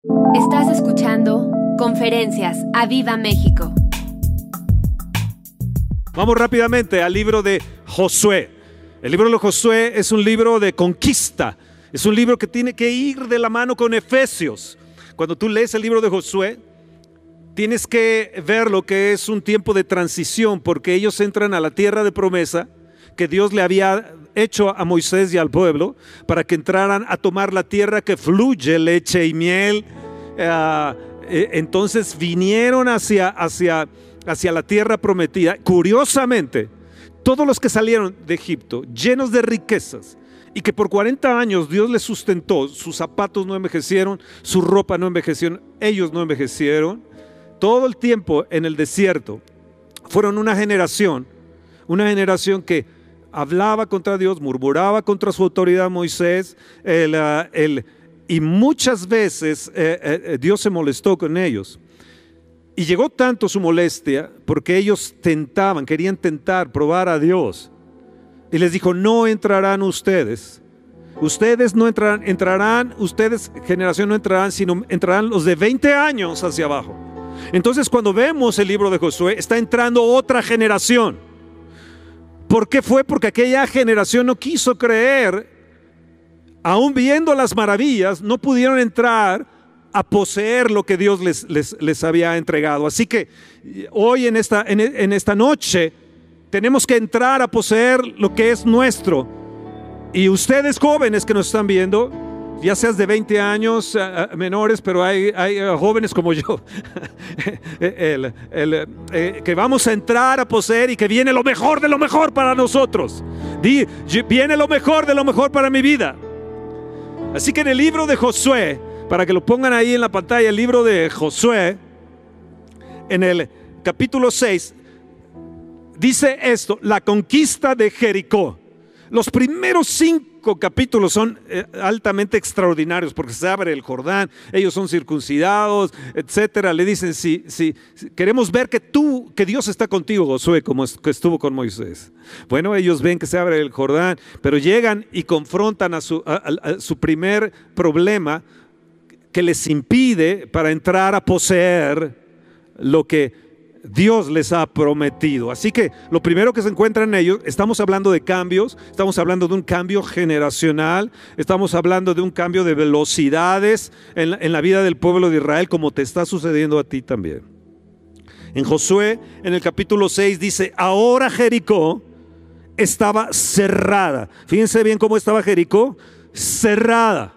Estás escuchando Conferencias a Viva México. Vamos rápidamente al libro de Josué. El libro de Josué es un libro de conquista. Es un libro que tiene que ir de la mano con Efesios. Cuando tú lees el libro de Josué, tienes que ver lo que es un tiempo de transición, porque ellos entran a la tierra de promesa que Dios le había hecho a Moisés y al pueblo para que entraran a tomar la tierra que fluye leche y miel. Eh, eh, entonces vinieron hacia, hacia, hacia la tierra prometida. Curiosamente, todos los que salieron de Egipto llenos de riquezas y que por 40 años Dios les sustentó, sus zapatos no envejecieron, su ropa no envejecieron, ellos no envejecieron, todo el tiempo en el desierto fueron una generación, una generación que hablaba contra Dios, murmuraba contra su autoridad Moisés, ah, y muchas veces eh, eh, Dios se molestó con ellos. Y llegó tanto su molestia porque ellos tentaban, querían tentar, probar a Dios. Y les dijo, no entrarán ustedes. Ustedes no entrarán, entrarán, ustedes, generación no entrarán, sino entrarán los de 20 años hacia abajo. Entonces cuando vemos el libro de Josué, está entrando otra generación. ¿Por qué fue? Porque aquella generación no quiso creer, aún viendo las maravillas, no pudieron entrar a poseer lo que Dios les, les, había entregado. Así que hoy en esta, en esta noche tenemos que entrar a poseer lo que es nuestro. Y ustedes jóvenes que nos están viendo, ya seas de 20 años menores, pero hay, hay jóvenes como yo, eh, que vamos a entrar a poseer y que viene lo mejor de lo mejor para nosotros. viene lo mejor de lo mejor para mi vida. Así que en el libro de Josué, para que lo pongan ahí en la pantalla, el libro de Josué, en el capítulo 6, dice esto, la conquista de Jericó. Los primeros cinco capítulos son eh, altamente extraordinarios porque se abre el Jordán, ellos son circuncidados, etcétera. Le dicen si, queremos ver que tú, que Dios está contigo, Josué, como estuvo con Moisés. Bueno, ellos ven que se abre el Jordán, pero llegan y confrontan a su primer problema que les impide para entrar a poseer lo que Dios les ha prometido. Así que lo primero que se encuentra en ellos, estamos hablando de cambios, estamos hablando de un cambio generacional, estamos hablando de un cambio de velocidades en la, vida del pueblo de Israel, como te está sucediendo a ti también. En Josué, en el capítulo 6, dice, ahora Jericó estaba cerrada. Fíjense bien cómo estaba Jericó, cerrada.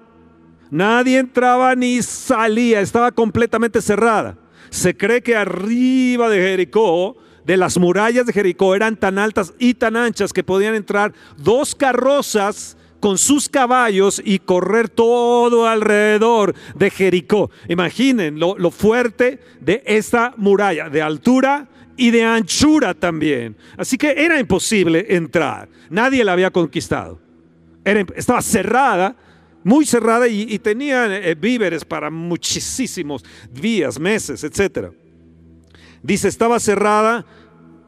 Nadie entraba ni salía, estaba completamente cerrada. Se cree que arriba de Jericó, de las murallas de Jericó, eran tan altas y tan anchas que podían entrar dos carrozas con sus caballos y correr todo alrededor de Jericó. Imaginen lo, fuerte de esta muralla, de altura y de anchura también. Así que era imposible entrar. Nadie la había conquistado. estaba cerrada muy cerrada y, tenían eh, víveres para muchísimos días, meses, etc. Dice, estaba cerrada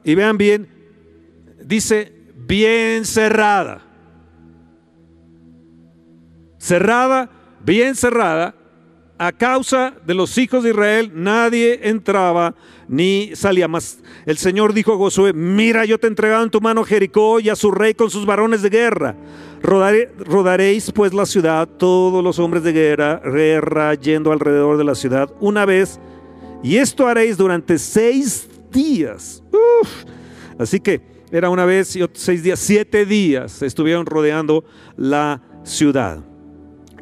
y vean bien, dice, bien cerrada. Cerrada, bien cerrada, a causa de los hijos de Israel, nadie entraba ni salía más. El Señor dijo a Josué, mira, yo te he entregado en tu mano Jericó y a su rey con sus varones de guerra. Rodaréis pues la ciudad, todos los hombres de guerra, guerra yendo alrededor de la ciudad una vez, y esto haréis durante seis días. Así que era una vez y seis días, siete días estuvieron rodeando la ciudad.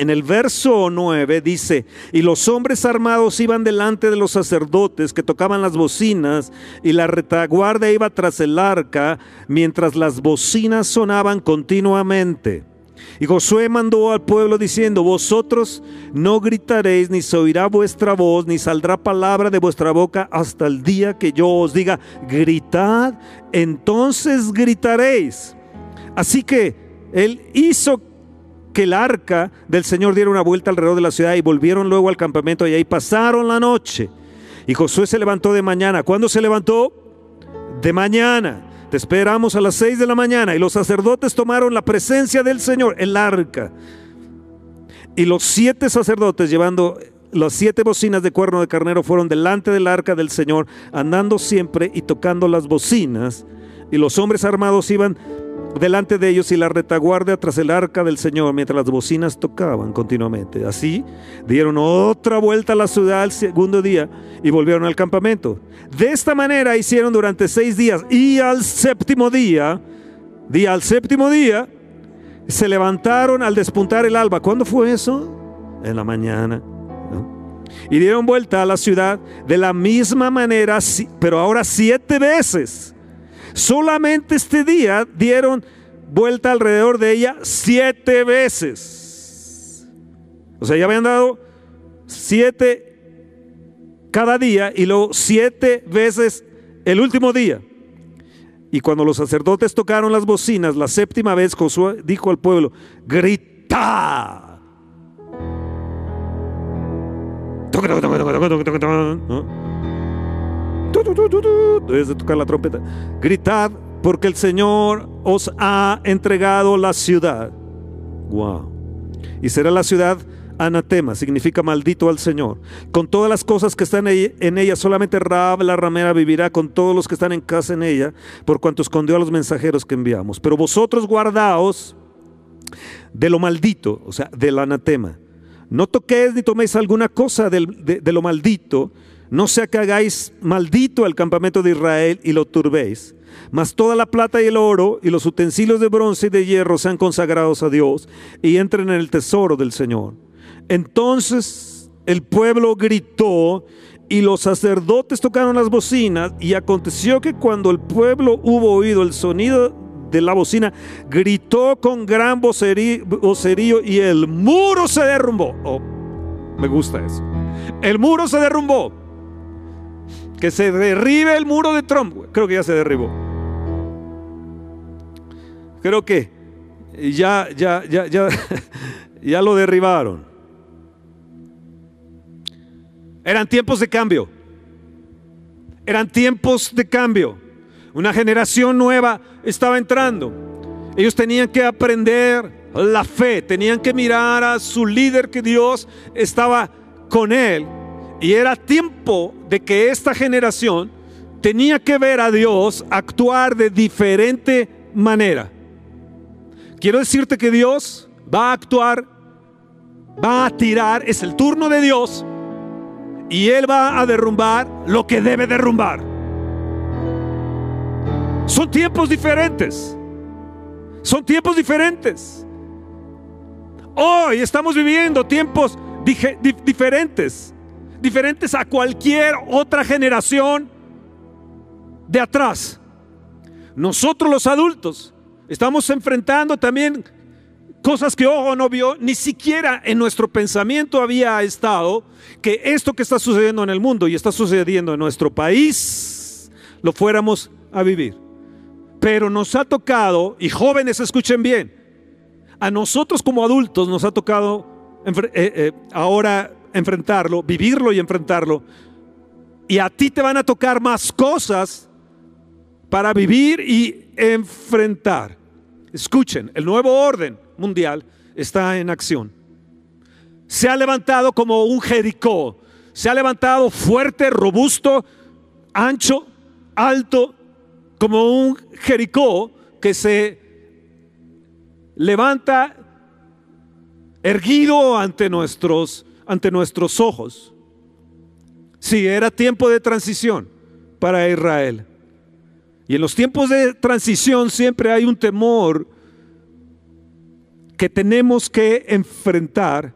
En el verso 9 dice, y los hombres armados iban delante de los sacerdotes que tocaban las bocinas, y la retaguardia iba tras el arca, mientras las bocinas sonaban continuamente. Y Josué mandó al pueblo diciendo, vosotros no gritaréis, ni se oirá vuestra voz, ni saldrá palabra de vuestra boca hasta el día que yo os diga, gritad, entonces gritaréis. Así que él hizo que el arca del Señor diera una vuelta alrededor de la ciudad y volvieron luego al campamento y ahí pasaron la noche. Y Josué se levantó de mañana. ¿Cuándo se levantó? De mañana. Te esperamos a las seis de la mañana. Y los sacerdotes tomaron la presencia del Señor, el arca. Y los siete sacerdotes llevando las siete bocinas de cuerno de carnero fueron delante del arca del Señor, andando siempre y tocando las bocinas. Y los hombres armados iban delante de ellos y la retaguardia tras el arca del Señor, mientras las bocinas tocaban continuamente. Así dieron otra vuelta a la ciudad al segundo día y volvieron al campamento. De esta manera hicieron durante seis días y al séptimo día, día al séptimo día, se levantaron al despuntar el alba. ¿Cuándo fue eso? En la mañana. Y dieron vuelta a la ciudad de la misma manera, pero ahora siete veces. Solamente este día dieron vuelta alrededor de ella siete veces. O sea, ya habían dado siete cada día y luego siete veces el último día. Y cuando los sacerdotes tocaron las bocinas, la séptima vez Josué dijo al pueblo, grita. Debes de tocar la trompeta. Gritad porque el Señor os ha entregado la ciudad. Wow. Y será la ciudad anatema, significa maldito al Señor. Con todas las cosas que están en ella, solamente Raab la ramera vivirá con todos los que están en casa en ella, por cuanto escondió a los mensajeros que enviamos. Pero vosotros guardaos de lo maldito, o sea, del anatema. No toquéis ni toméis alguna cosa de, de lo maldito, no sea que hagáis maldito el campamento de Israel y lo turbéis. Mas toda la plata y el oro y los utensilios de bronce y de hierro sean consagrados a Dios y entren en el tesoro del Señor. Entonces el pueblo gritó y los sacerdotes tocaron las bocinas y aconteció que cuando el pueblo hubo oído el sonido de la bocina, gritó con gran vocerío, y el muro se derrumbó. Oh, me gusta eso. El muro se derrumbó. Que se derribe el muro de Trump. Creo que ya se derribó. Creo que ya, ya, ya, ya, ya lo derribaron. Eran tiempos de cambio. Eran tiempos de cambio. Una generación nueva estaba entrando. Ellos tenían que aprender la fe, tenían que mirar a su líder que Dios estaba con él. Y era tiempo de que esta generación tenía que ver a Dios actuar de diferente manera. Quiero decirte que Dios va a actuar, va a tirar, es el turno de Dios y Él va a derrumbar lo que debe derrumbar. Son tiempos diferentes. Son tiempos diferentes. Hoy estamos viviendo tiempos diferentes. Diferentes a cualquier otra generación de atrás. Nosotros los adultos estamos enfrentando también Cosas que ojo no vio, ni siquiera en nuestro pensamiento había estado que esto que está sucediendo en el mundo y está sucediendo en nuestro país, lo fuéramos a vivir. Pero nos ha tocado, y jóvenes escuchen bien, a nosotros como adultos nos ha tocado eh, eh, ahora enfrentarlo, vivirlo y enfrentarlo. Y a ti te van a tocar más cosas para vivir y enfrentar. Escuchen, el nuevo orden mundial está en acción. Se ha levantado como un Jericó. Se ha levantado fuerte, robusto, ancho, alto, como un Jericó que se levanta erguido ante nuestros, ante nuestros ojos. Sí, era tiempo de transición para Israel. Y en los tiempos de transición siempre hay un temor que tenemos que enfrentar.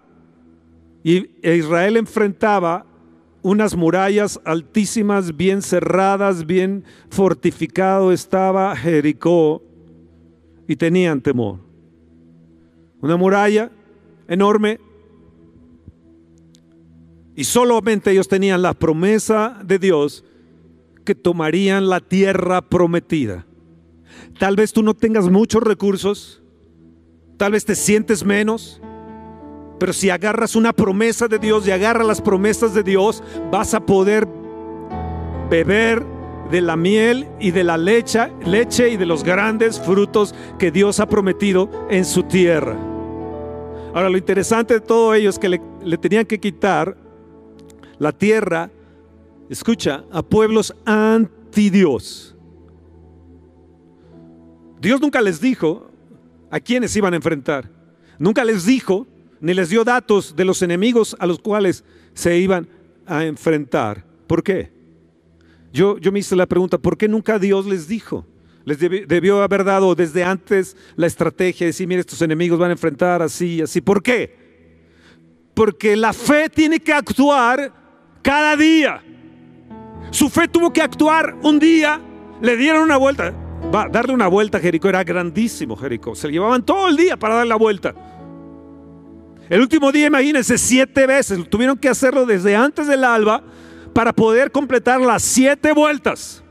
Y Israel enfrentaba unas murallas altísimas, bien cerradas, bien fortificado estaba Jericó y tenían temor. Una muralla enorme y solamente ellos tenían la promesa de Dios que tomarían la tierra prometida. Tal vez tú no tengas muchos recursos, Tal vez te sientes menos, pero si agarras una promesa de Dios y agarras las promesas de Dios, vas a poder beber de la miel y de la leche, y de los grandes frutos que Dios ha prometido en su tierra. Ahora, lo interesante de todo ello es que le tenían que quitar la tierra, escucha, a pueblos anti Dios. Dios nunca les dijo a quiénes iban a enfrentar. Nunca les dijo ni les dio datos de los enemigos a los cuales se iban a enfrentar. ¿Por qué? Yo, yo me hice la pregunta, ¿por qué nunca Dios les dijo? Les debió, haber dado desde antes la estrategia de decir, mire, estos enemigos van a enfrentar así, así. ¿Por qué? Porque la fe tiene que actuar cada día. Su fe tuvo que actuar un día, le dieron una vuelta. Va, darle una vuelta a Jericó era grandísimo, Jericó. Se llevaban todo el día para dar la vuelta. El último día, imagínense, siete veces. Tuvieron que hacerlo desde antes del alba para poder completar las siete vueltas.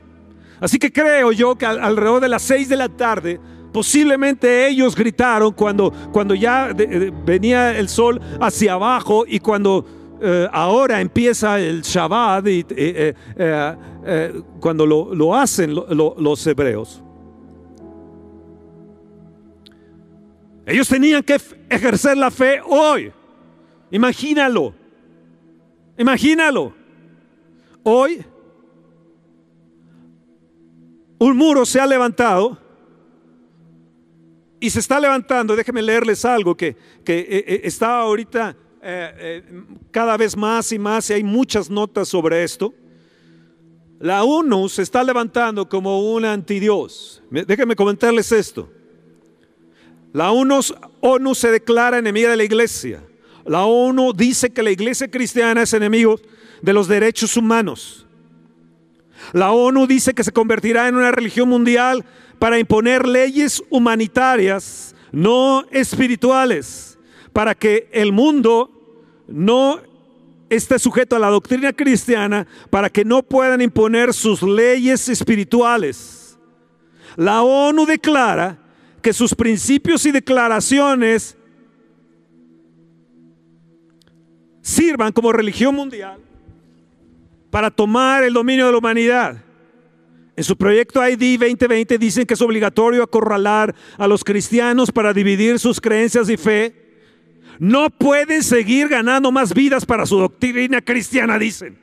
Así que creo yo que alrededor de las seis de la tarde, posiblemente ellos gritaron cuando, cuando ya venía el sol hacia abajo y cuando eh, ahora empieza el Shabbat eh, eh, cuando lo, hacen los hebreos. Ellos tenían que ejercer la fe hoy. Imagínalo. Imagínalo. Hoy un muro se ha levantado y se está levantando. Déjenme leerles algo que, que está ahorita eh, cada vez más y más y hay muchas notas sobre esto. La ONU se está levantando como un antidios. Déjenme comentarles esto. La ONU, ONU se declara enemiga de la iglesia. La ONU dice que la iglesia cristiana es enemigo de los derechos humanos. La ONU dice que se convertirá en una religión mundial para imponer leyes humanitarias, no espirituales, para que el mundo no esté sujeto a la doctrina cristiana, para que no puedan imponer sus leyes espirituales. La ONU declara que sus principios y declaraciones sirvan como religión mundial para tomar el dominio de la humanidad. En su proyecto ID 2020 dicen que es obligatorio acorralar a los cristianos para dividir sus creencias y fe. No pueden seguir ganando más vidas para su doctrina cristiana, dicen.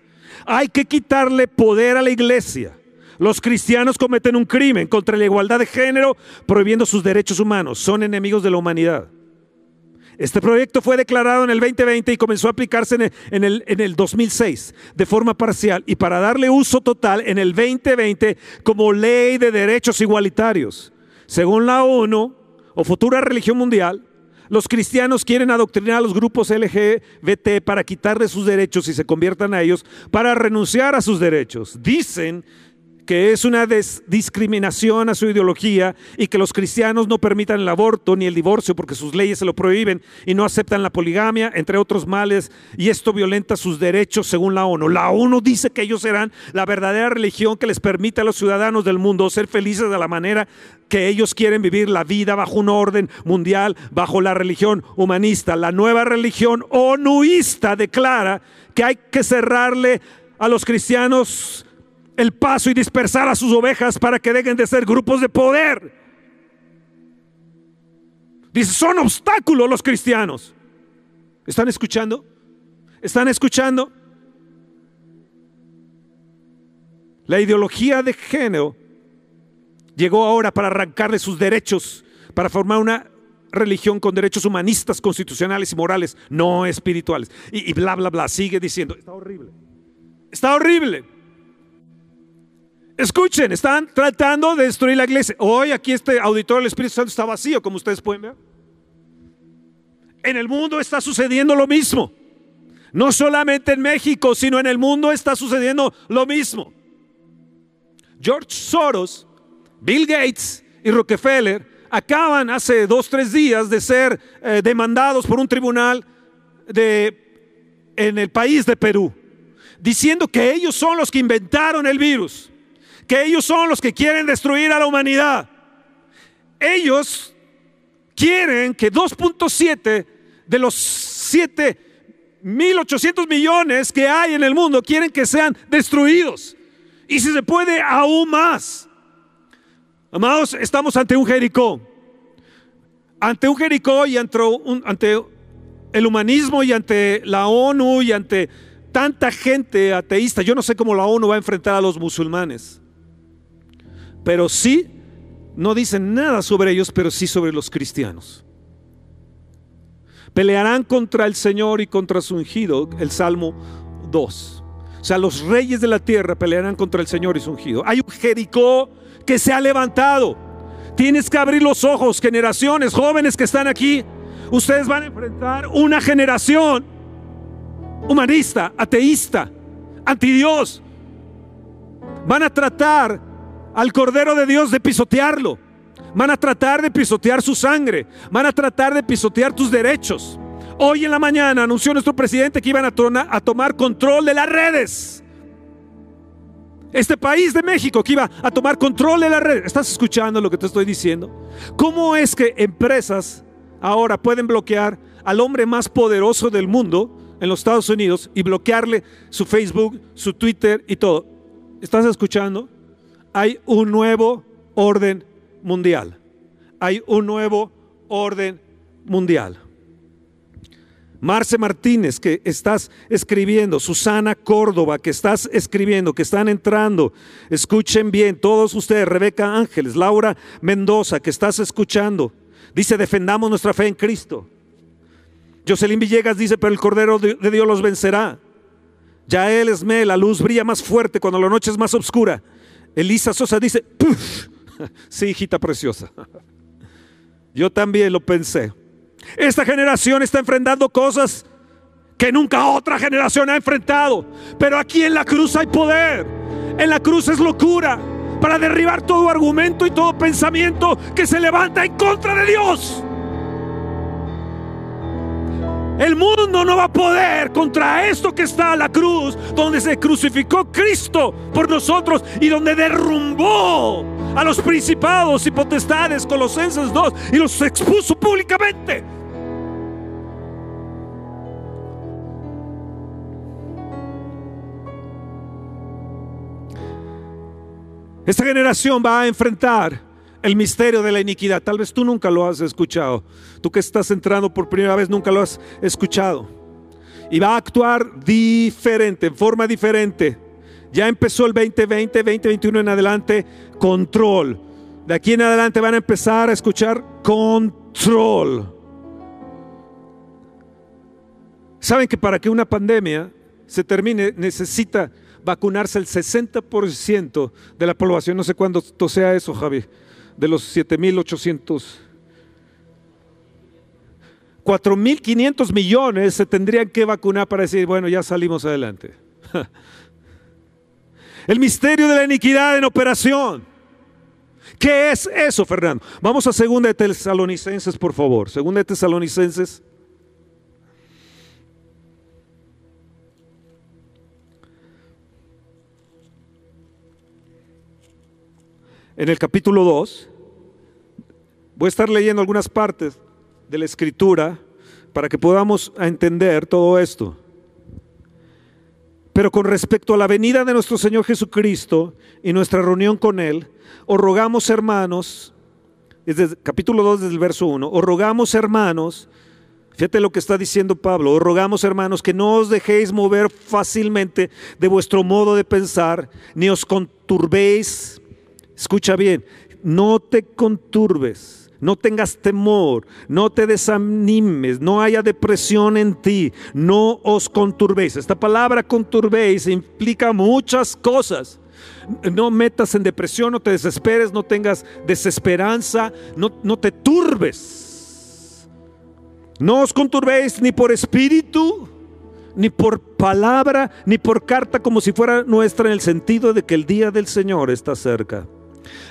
Hay que quitarle poder a la iglesia. Los cristianos cometen un crimen contra la igualdad de género prohibiendo sus derechos humanos. Son enemigos de la humanidad. Este proyecto fue declarado en el 2020 y comenzó a aplicarse en el, en el, 2006 de forma parcial y para darle uso total en el 2020 como ley de derechos igualitarios. Según la ONU o futura religión mundial, los cristianos quieren adoctrinar a los grupos LGBT para quitarle sus derechos y se conviertan a ellos para renunciar a sus derechos. Dicen que es una discriminación a su ideología y que los cristianos no permitan el aborto ni el divorcio porque sus leyes se lo prohíben y no aceptan la poligamia, entre otros males, y esto violenta sus derechos según la ONU. La ONU dice que ellos serán la verdadera religión que les permite a los ciudadanos del mundo ser felices de la manera que ellos quieren vivir la vida bajo un orden mundial, bajo la religión humanista. La nueva religión onuista declara que hay que cerrarle a los cristianos el paso y dispersar a sus ovejas para que dejen de ser grupos de poder. Dice, son obstáculos los cristianos. ¿Están escuchando? ¿Están escuchando? La ideología de género llegó ahora para arrancarle sus derechos, para formar una religión con derechos humanistas, constitucionales y morales, no espirituales. Y, y bla, bla, bla. Sigue diciendo, está horrible. Está horrible. Escuchen, están tratando de destruir la iglesia. Hoy aquí este auditorio del Espíritu Santo está vacío, como ustedes pueden ver. En el mundo está sucediendo lo mismo. No solamente en México, sino en el mundo está sucediendo lo mismo. George Soros, Bill Gates y Rockefeller acaban hace dos, tres días de ser eh, demandados por un tribunal de, en el país de Perú, diciendo que ellos son los que inventaron el virus que ellos son los que quieren destruir a la humanidad. Ellos quieren que 2.7 de los 7.800 millones que hay en el mundo quieren que sean destruidos. Y si se puede, aún más. Amados, estamos ante un Jericó. Ante un Jericó y ante, ante el humanismo y ante la ONU y ante tanta gente ateísta. Yo no sé cómo la ONU va a enfrentar a los musulmanes. Pero sí, no dicen nada sobre ellos, pero sí sobre los cristianos. Pelearán contra el Señor y contra su ungido, el Salmo 2. O sea, los reyes de la tierra pelearán contra el Señor y su ungido. Hay un Jericó que se ha levantado. Tienes que abrir los ojos, generaciones, jóvenes que están aquí. Ustedes van a enfrentar una generación humanista, ateísta, anti Dios. Van a tratar al Cordero de Dios de pisotearlo. Van a tratar de pisotear su sangre. Van a tratar de pisotear tus derechos. Hoy en la mañana anunció nuestro presidente que iban a, a tomar control de las redes. Este país de México que iba a tomar control de las redes. ¿Estás escuchando lo que te estoy diciendo? ¿Cómo es que empresas ahora pueden bloquear al hombre más poderoso del mundo en los Estados Unidos y bloquearle su Facebook, su Twitter y todo? ¿Estás escuchando? Hay un nuevo orden mundial. Hay un nuevo orden mundial. Marce Martínez, que estás escribiendo, Susana Córdoba, que estás escribiendo, que están entrando, escuchen bien, todos ustedes, Rebeca Ángeles, Laura Mendoza, que estás escuchando, dice, defendamos nuestra fe en Cristo. Jocelyn Villegas dice, pero el Cordero de Dios los vencerá. Ya Él es me, la luz brilla más fuerte cuando la noche es más oscura. Elisa Sosa dice, ¡Puf! Sí, hijita preciosa. Yo también lo pensé. Esta generación está enfrentando cosas que nunca otra generación ha enfrentado. Pero aquí en la cruz hay poder. En la cruz es locura para derribar todo argumento y todo pensamiento que se levanta en contra de Dios. El mundo no va a poder contra esto que está la cruz, donde se crucificó Cristo por nosotros y donde derrumbó a los principados y potestades, Colosenses 2, y los expuso públicamente. Esta generación va a enfrentar el misterio de la iniquidad. Tal vez tú nunca lo has escuchado. Tú que estás entrando por primera vez nunca lo has escuchado. Y va a actuar diferente, en forma diferente. Ya empezó el 2020, 2021 en adelante, control. De aquí en adelante van a empezar a escuchar control. Saben que para que una pandemia se termine necesita vacunarse el 60% de la población. No sé cuándo sea eso, Javi de los 7.800. 4.500 millones se tendrían que vacunar para decir, bueno, ya salimos adelante. El misterio de la iniquidad en operación. ¿Qué es eso, Fernando? Vamos a Segunda de Tesalonicenses, por favor. Segunda de Tesalonicenses. En el capítulo 2, Voy a estar leyendo algunas partes de la escritura para que podamos entender todo esto. Pero con respecto a la venida de nuestro Señor Jesucristo y nuestra reunión con Él, os rogamos hermanos, desde capítulo 2 del verso 1, os rogamos hermanos, fíjate lo que está diciendo Pablo, os rogamos hermanos que no os dejéis mover fácilmente de vuestro modo de pensar, ni os conturbéis, escucha bien, no te conturbes no tengas temor, no te desanimes, no haya depresión en ti, no os conturbéis. Esta palabra conturbéis implica muchas cosas. No metas en depresión, no te desesperes, no tengas desesperanza, no, no te turbes. No os conturbéis ni por espíritu, ni por palabra, ni por carta como si fuera nuestra en el sentido de que el día del Señor está cerca.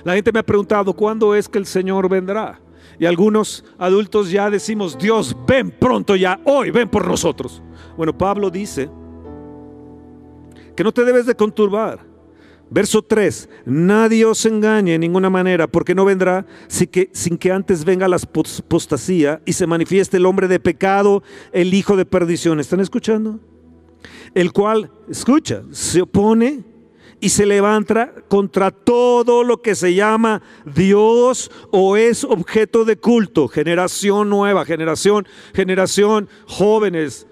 La gente me ha preguntado, ¿cuándo es que el Señor vendrá? Y algunos adultos ya decimos, Dios, ven pronto ya, hoy, ven por nosotros. Bueno, Pablo dice que no te debes de conturbar. Verso 3, nadie os engañe en ninguna manera, porque no vendrá sin que, sin que antes venga la apostasía y se manifieste el hombre de pecado, el hijo de perdición. ¿Están escuchando? El cual, escucha, se opone y se levanta contra todo lo que se llama Dios o es objeto de culto. Generación nueva, generación, generación jóvenes,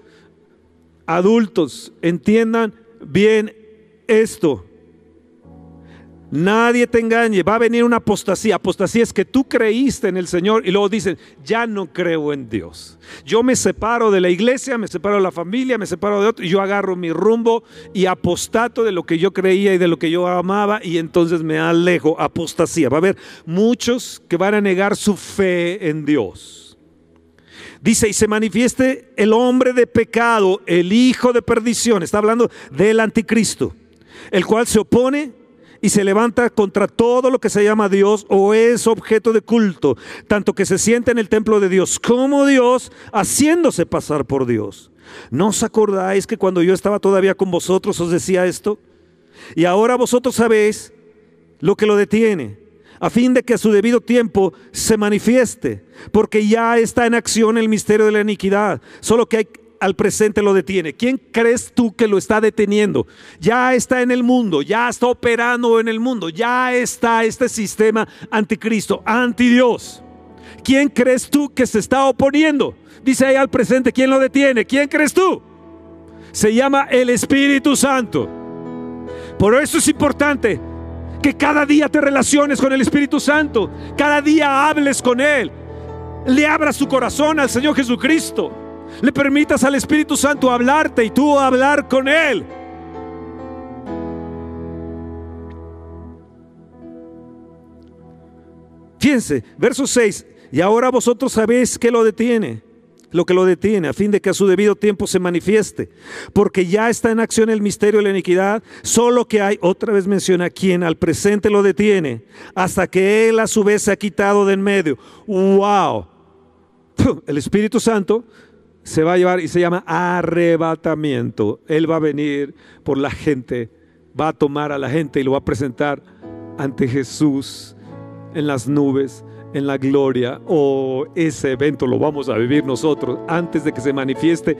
adultos, entiendan bien esto. Nadie te engañe, va a venir una apostasía. Apostasía es que tú creíste en el Señor y luego dicen, ya no creo en Dios. Yo me separo de la iglesia, me separo de la familia, me separo de otro y yo agarro mi rumbo y apostato de lo que yo creía y de lo que yo amaba y entonces me alejo. Apostasía. Va a haber muchos que van a negar su fe en Dios. Dice, y se manifieste el hombre de pecado, el hijo de perdición. Está hablando del anticristo, el cual se opone y se levanta contra todo lo que se llama Dios o es objeto de culto, tanto que se siente en el templo de Dios como Dios, haciéndose pasar por Dios. ¿No os acordáis que cuando yo estaba todavía con vosotros os decía esto? Y ahora vosotros sabéis lo que lo detiene, a fin de que a su debido tiempo se manifieste, porque ya está en acción el misterio de la iniquidad, solo que hay al presente lo detiene? ¿Quién crees tú que lo está deteniendo? Ya está en el mundo, ya está operando en el mundo, ya está este sistema anticristo, anti Dios. ¿Quién crees tú que se está oponiendo? Dice ahí al presente, ¿quién lo detiene? ¿Quién crees tú? Se llama el Espíritu Santo. Por eso es importante que cada día te relaciones con el Espíritu Santo, cada día hables con Él, le abras tu corazón al Señor Jesucristo le permitas al Espíritu Santo hablarte y tú hablar con Él. Fíjense, verso 6, y ahora vosotros sabéis que lo detiene, lo que lo detiene, a fin de que a su debido tiempo se manifieste, porque ya está en acción el misterio de la iniquidad, solo que hay, otra vez menciona, quien al presente lo detiene, hasta que Él a su vez se ha quitado de en medio. ¡Wow! El Espíritu Santo se va a llevar y se llama arrebatamiento. Él va a venir por la gente, va a tomar a la gente y lo va a presentar ante Jesús en las nubes, en la gloria. O ese evento lo vamos a vivir nosotros antes de que se manifieste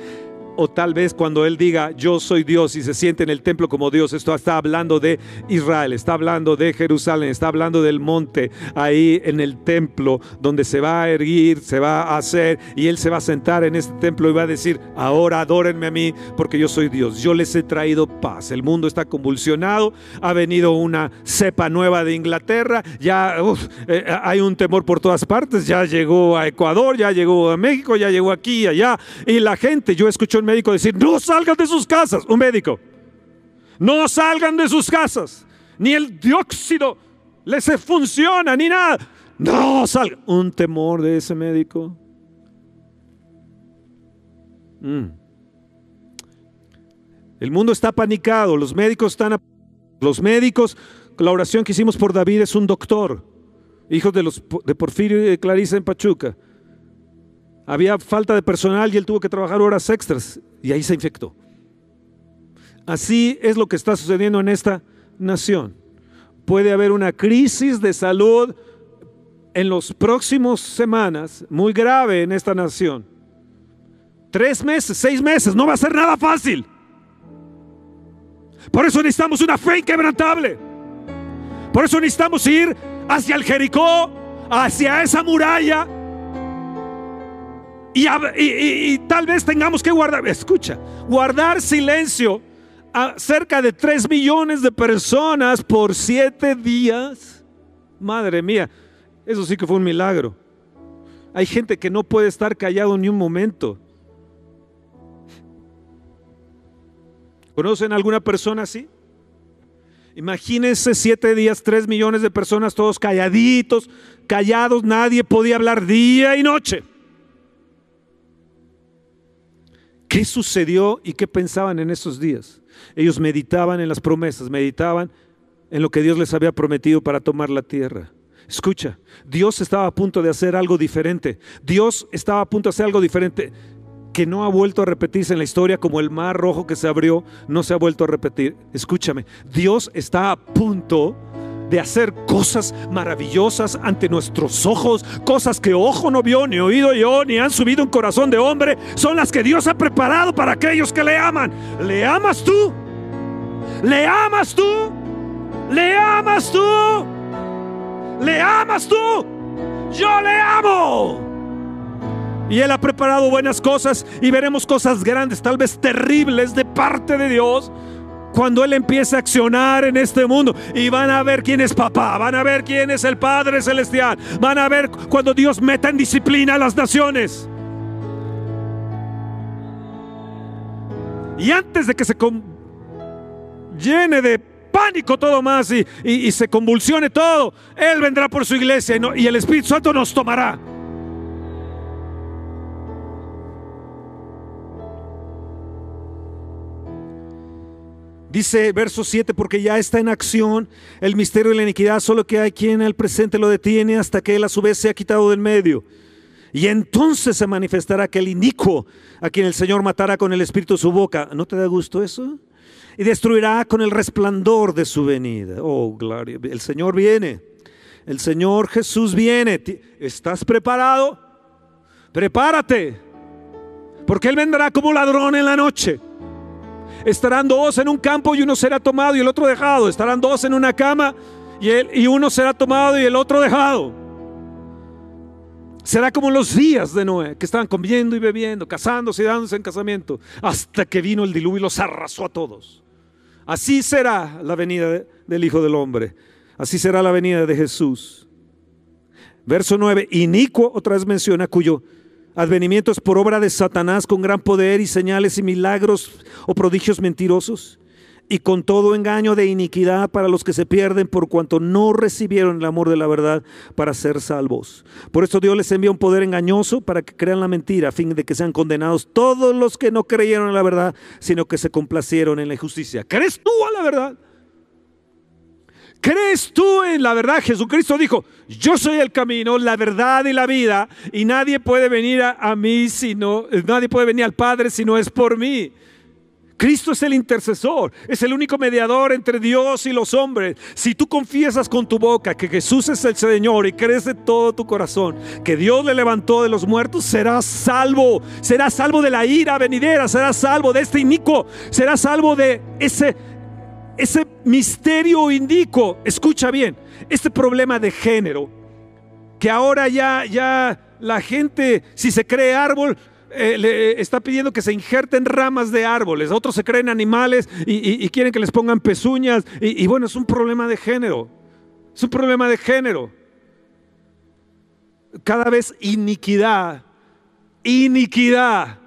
o tal vez cuando Él diga, yo soy Dios y se siente en el templo como Dios, esto está hablando de Israel, está hablando de Jerusalén, está hablando del monte ahí en el templo donde se va a erguir, se va a hacer y Él se va a sentar en este templo y va a decir, ahora adórenme a mí porque yo soy Dios, yo les he traído paz, el mundo está convulsionado, ha venido una cepa nueva de Inglaterra, ya eh, hay un temor por todas partes, ya llegó a Ecuador, ya llegó a México, ya llegó aquí, allá, y la gente, yo escucho en médico decir, no salgan de sus casas, un médico, no salgan de sus casas, ni el dióxido les funciona, ni nada, no salgan. Un temor de ese médico. Mm. El mundo está panicado, los médicos están... Los médicos, la oración que hicimos por David es un doctor, hijo de, los, de Porfirio y de Clarisa en Pachuca. Había falta de personal y él tuvo que trabajar horas extras y ahí se infectó. Así es lo que está sucediendo en esta nación. Puede haber una crisis de salud en los próximos semanas muy grave en esta nación. Tres meses, seis meses, no va a ser nada fácil. Por eso necesitamos una fe inquebrantable. Por eso necesitamos ir hacia el Jericó, hacia esa muralla y, tal vez tengamos que guardar, escucha, guardar silencio a cerca de 3 millones de personas por 7 días. Madre mía, eso sí que fue un milagro. Hay gente que no puede estar callado ni un momento. ¿Conocen alguna persona así? Imagínense siete días, tres millones de personas, todos calladitos, callados, nadie podía hablar día y noche. ¿Qué sucedió y qué pensaban en esos días? Ellos meditaban en las promesas, meditaban en lo que Dios les había prometido para tomar la tierra. Escucha, Dios estaba a punto de hacer algo diferente. Dios estaba a punto de hacer algo diferente que no ha vuelto a repetirse en la historia como el mar rojo que se abrió, no se ha vuelto a repetir. Escúchame, Dios está a punto de hacer cosas maravillosas ante nuestros ojos, cosas que ojo no vio, ni oído yo, ni han subido un corazón de hombre, son las que Dios ha preparado para aquellos que le aman. ¿Le amas tú? ¿Le amas tú? ¿Le amas tú? ¿Le amas tú? Yo le amo. Y Él ha preparado buenas cosas y veremos cosas grandes, tal vez terribles de parte de Dios. Cuando Él empiece a accionar en este mundo y van a ver quién es papá, van a ver quién es el Padre Celestial, van a ver cuando Dios meta en disciplina a las naciones. Y antes de que se llene de pánico todo más y, se convulsione todo, Él vendrá por su iglesia y el Espíritu Santo nos tomará. Dice verso 7, porque ya está en acción el misterio de la iniquidad, solo que hay quien al presente lo detiene hasta que él a su vez se ha quitado del medio. Y entonces se manifestará aquel inicuo a quien el Señor matará con el espíritu de su boca. ¿No te da gusto eso? Y destruirá con el resplandor de su venida. Oh, gloria. El Señor viene. El Señor Jesús viene. ¿Estás preparado? Prepárate. Porque Él vendrá como ladrón en la noche. Estarán dos en un campo y uno será tomado y el otro dejado. Estarán dos en una cama y, y uno será tomado y el otro dejado. Será como los días de Noé, que estaban comiendo y bebiendo, casándose y dándose en casamiento, hasta que vino el diluvio y los arrasó a todos. Así será la venida del Hijo del Hombre. Así será la venida de Jesús. Verso 9, inicuo otra vez menciona cuyo advenimiento es por obra de Satanás con gran poder y señales y milagros o prodigios mentirosos y con todo engaño de iniquidad para los que se pierden por cuanto no recibieron el amor de la verdad para ser salvos. Por esto Dios les envía un poder engañoso para que crean la mentira, a fin de que sean condenados todos los que no creyeron en la verdad, sino que se complacieron en la injusticia. ¿Crees tú a la verdad? ¿Crees tú en la verdad? Jesucristo dijo, yo soy el camino, la verdad y la vida, y nadie puede venir a, mí si no, nadie puede venir al Padre si no es por mí. Cristo es el intercesor, es el único mediador entre Dios y los hombres. Si tú confiesas con tu boca que Jesús es el Señor y crees de todo tu corazón que Dios le levantó de los muertos, serás salvo. Serás salvo de la ira venidera, serás salvo de este inico, serás salvo de ese ese misterio indico, escucha bien, este problema de género, que ahora ya, ya la gente, si se cree árbol, eh, le está pidiendo que se injerten ramas de árboles, otros se creen animales y, quieren que les pongan pezuñas, y, y bueno, es un problema de género, es un problema de género. Cada vez iniquidad, iniquidad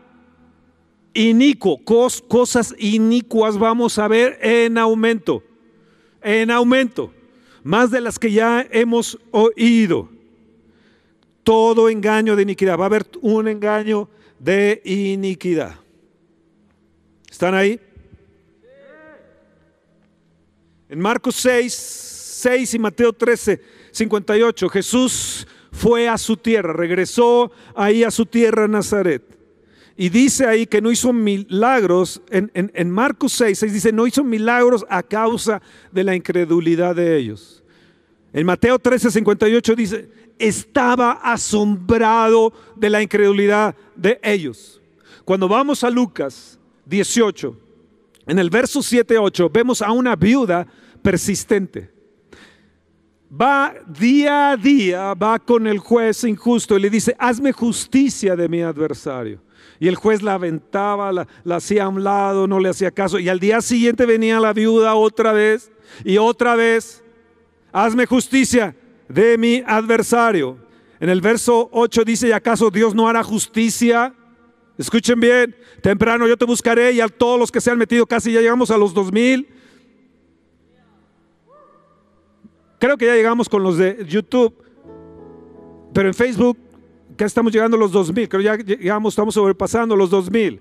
inicuo, cosas inicuas vamos a ver en aumento, en aumento, más de las que ya hemos oído. Todo engaño de iniquidad, va a haber un engaño de iniquidad. ¿Están ahí? En Marcos 6, 6 y Mateo 13, 58, Jesús fue a su tierra, regresó ahí a su tierra Nazaret. Y dice ahí que no hizo milagros, en, Marcos 6, 6 dice, no hizo milagros a causa de la incredulidad de ellos. En Mateo 13, 58 dice, estaba asombrado de la incredulidad de ellos. Cuando vamos a Lucas 18, en el verso 7, 8, vemos a una viuda persistente. Va día a día, va con el juez injusto y le dice, hazme justicia de mi adversario. Y el juez la aventaba, la, hacía a un lado, no le hacía caso. Y al día siguiente venía la viuda otra vez y otra vez. Hazme justicia de mi adversario. En el verso 8 dice, ¿y acaso Dios no hará justicia? Escuchen bien, temprano yo te buscaré y a todos los que se han metido, casi ya llegamos a los 2000. Creo que ya llegamos con los de YouTube, pero en Facebook ya estamos llegando a los 2000, creo ya llegamos, estamos sobrepasando los 2000.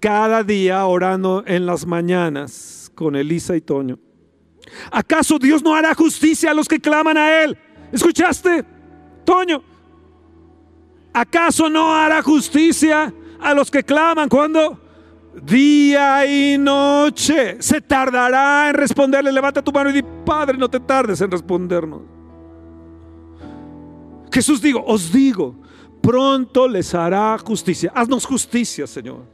Cada día orando en las mañanas con Elisa y Toño. ¿Acaso Dios no hará justicia a los que claman a Él? ¿Escuchaste, Toño? ¿Acaso no hará justicia a los que claman cuando día y noche se tardará en responderle? Levanta tu mano y di, Padre, no te tardes en respondernos. Jesús digo, os digo, pronto les hará justicia. Haznos justicia, Señor.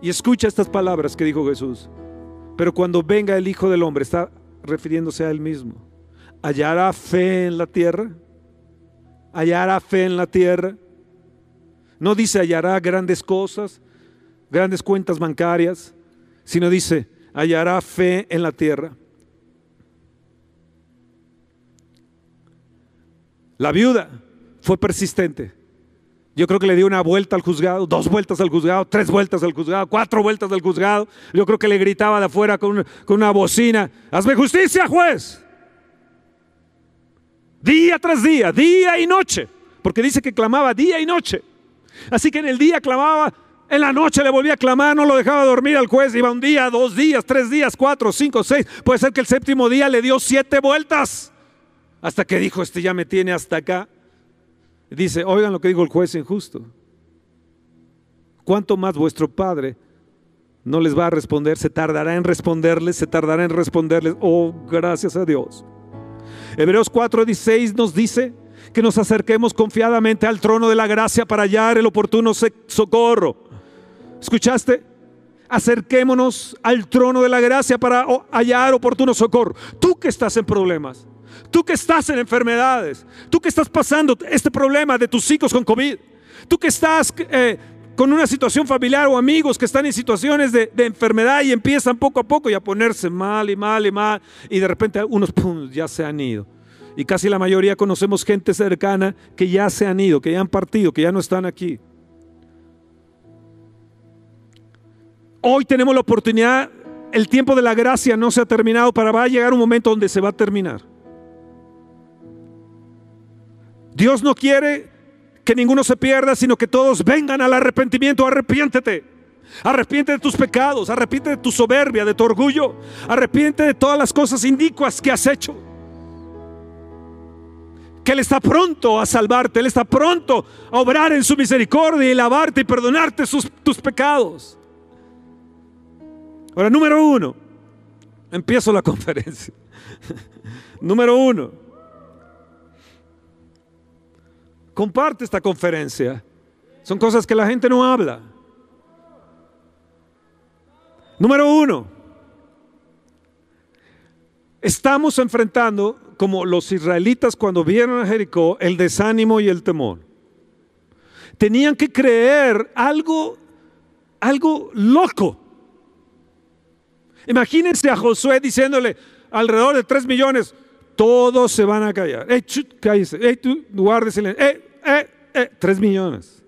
Y escucha estas palabras que dijo Jesús. Pero cuando venga el Hijo del Hombre, está refiriéndose a él mismo. ¿Hallará fe en la tierra? ¿Hallará fe en la tierra? No dice hallará grandes cosas, grandes cuentas bancarias, sino dice hallará fe en la tierra. La viuda fue persistente. Yo creo que le dio una vuelta al juzgado, dos vueltas al juzgado, tres vueltas al juzgado, cuatro vueltas al juzgado. Yo creo que le gritaba de afuera con una, con una bocina, hazme justicia, juez. Día tras día, día y noche, porque dice que clamaba día y noche. Así que en el día clamaba, en la noche le volvía a clamar, no lo dejaba dormir al juez, iba un día, dos días, tres días, cuatro, cinco, seis. Puede ser que el séptimo día le dio siete vueltas, hasta que dijo, este ya me tiene hasta acá. Dice, oigan lo que dijo el juez injusto. ¿Cuánto más vuestro Padre no les va a responder? Se tardará en responderles, se tardará en responderles. Oh, gracias a Dios. Hebreos 4:16 nos dice que nos acerquemos confiadamente al trono de la gracia para hallar el oportuno socorro. ¿Escuchaste? Acerquémonos al trono de la gracia para hallar oportuno socorro. Tú que estás en problemas, Tú que estás en enfermedades, tú que estás pasando este problema de tus hijos con COVID, tú que estás eh, con una situación familiar o amigos que están en situaciones de, enfermedad y empiezan poco a poco y a ponerse mal y mal y mal y de repente unos ya se han ido. Y casi la mayoría conocemos gente cercana que ya se han ido, que ya han partido, que ya no están aquí. Hoy tenemos la oportunidad, el tiempo de la gracia no se ha terminado, para va a llegar un momento donde se va a terminar. Dios no quiere que ninguno se pierda, sino que todos vengan al arrepentimiento. Arrepiéntete. Arrepiente de tus pecados, arrepiente de tu soberbia, de tu orgullo, arrepiente de todas las cosas indicuas que has hecho. Que Él está pronto a salvarte, Él está pronto a obrar en su misericordia y lavarte y perdonarte tus pecados. Ahora, número uno, empiezo la conferencia. número uno, Comparte esta conferencia. Son cosas que la gente no habla. Número uno, estamos enfrentando, como los israelitas cuando vieron a Jericó, el desánimo y el temor. Tenían que creer algo, algo loco. Imagínense a Josué diciéndole alrededor de tres millones, todos se van a callar. Hey, cállese. Hey, tú, silencio. Eh, eh, tres millones.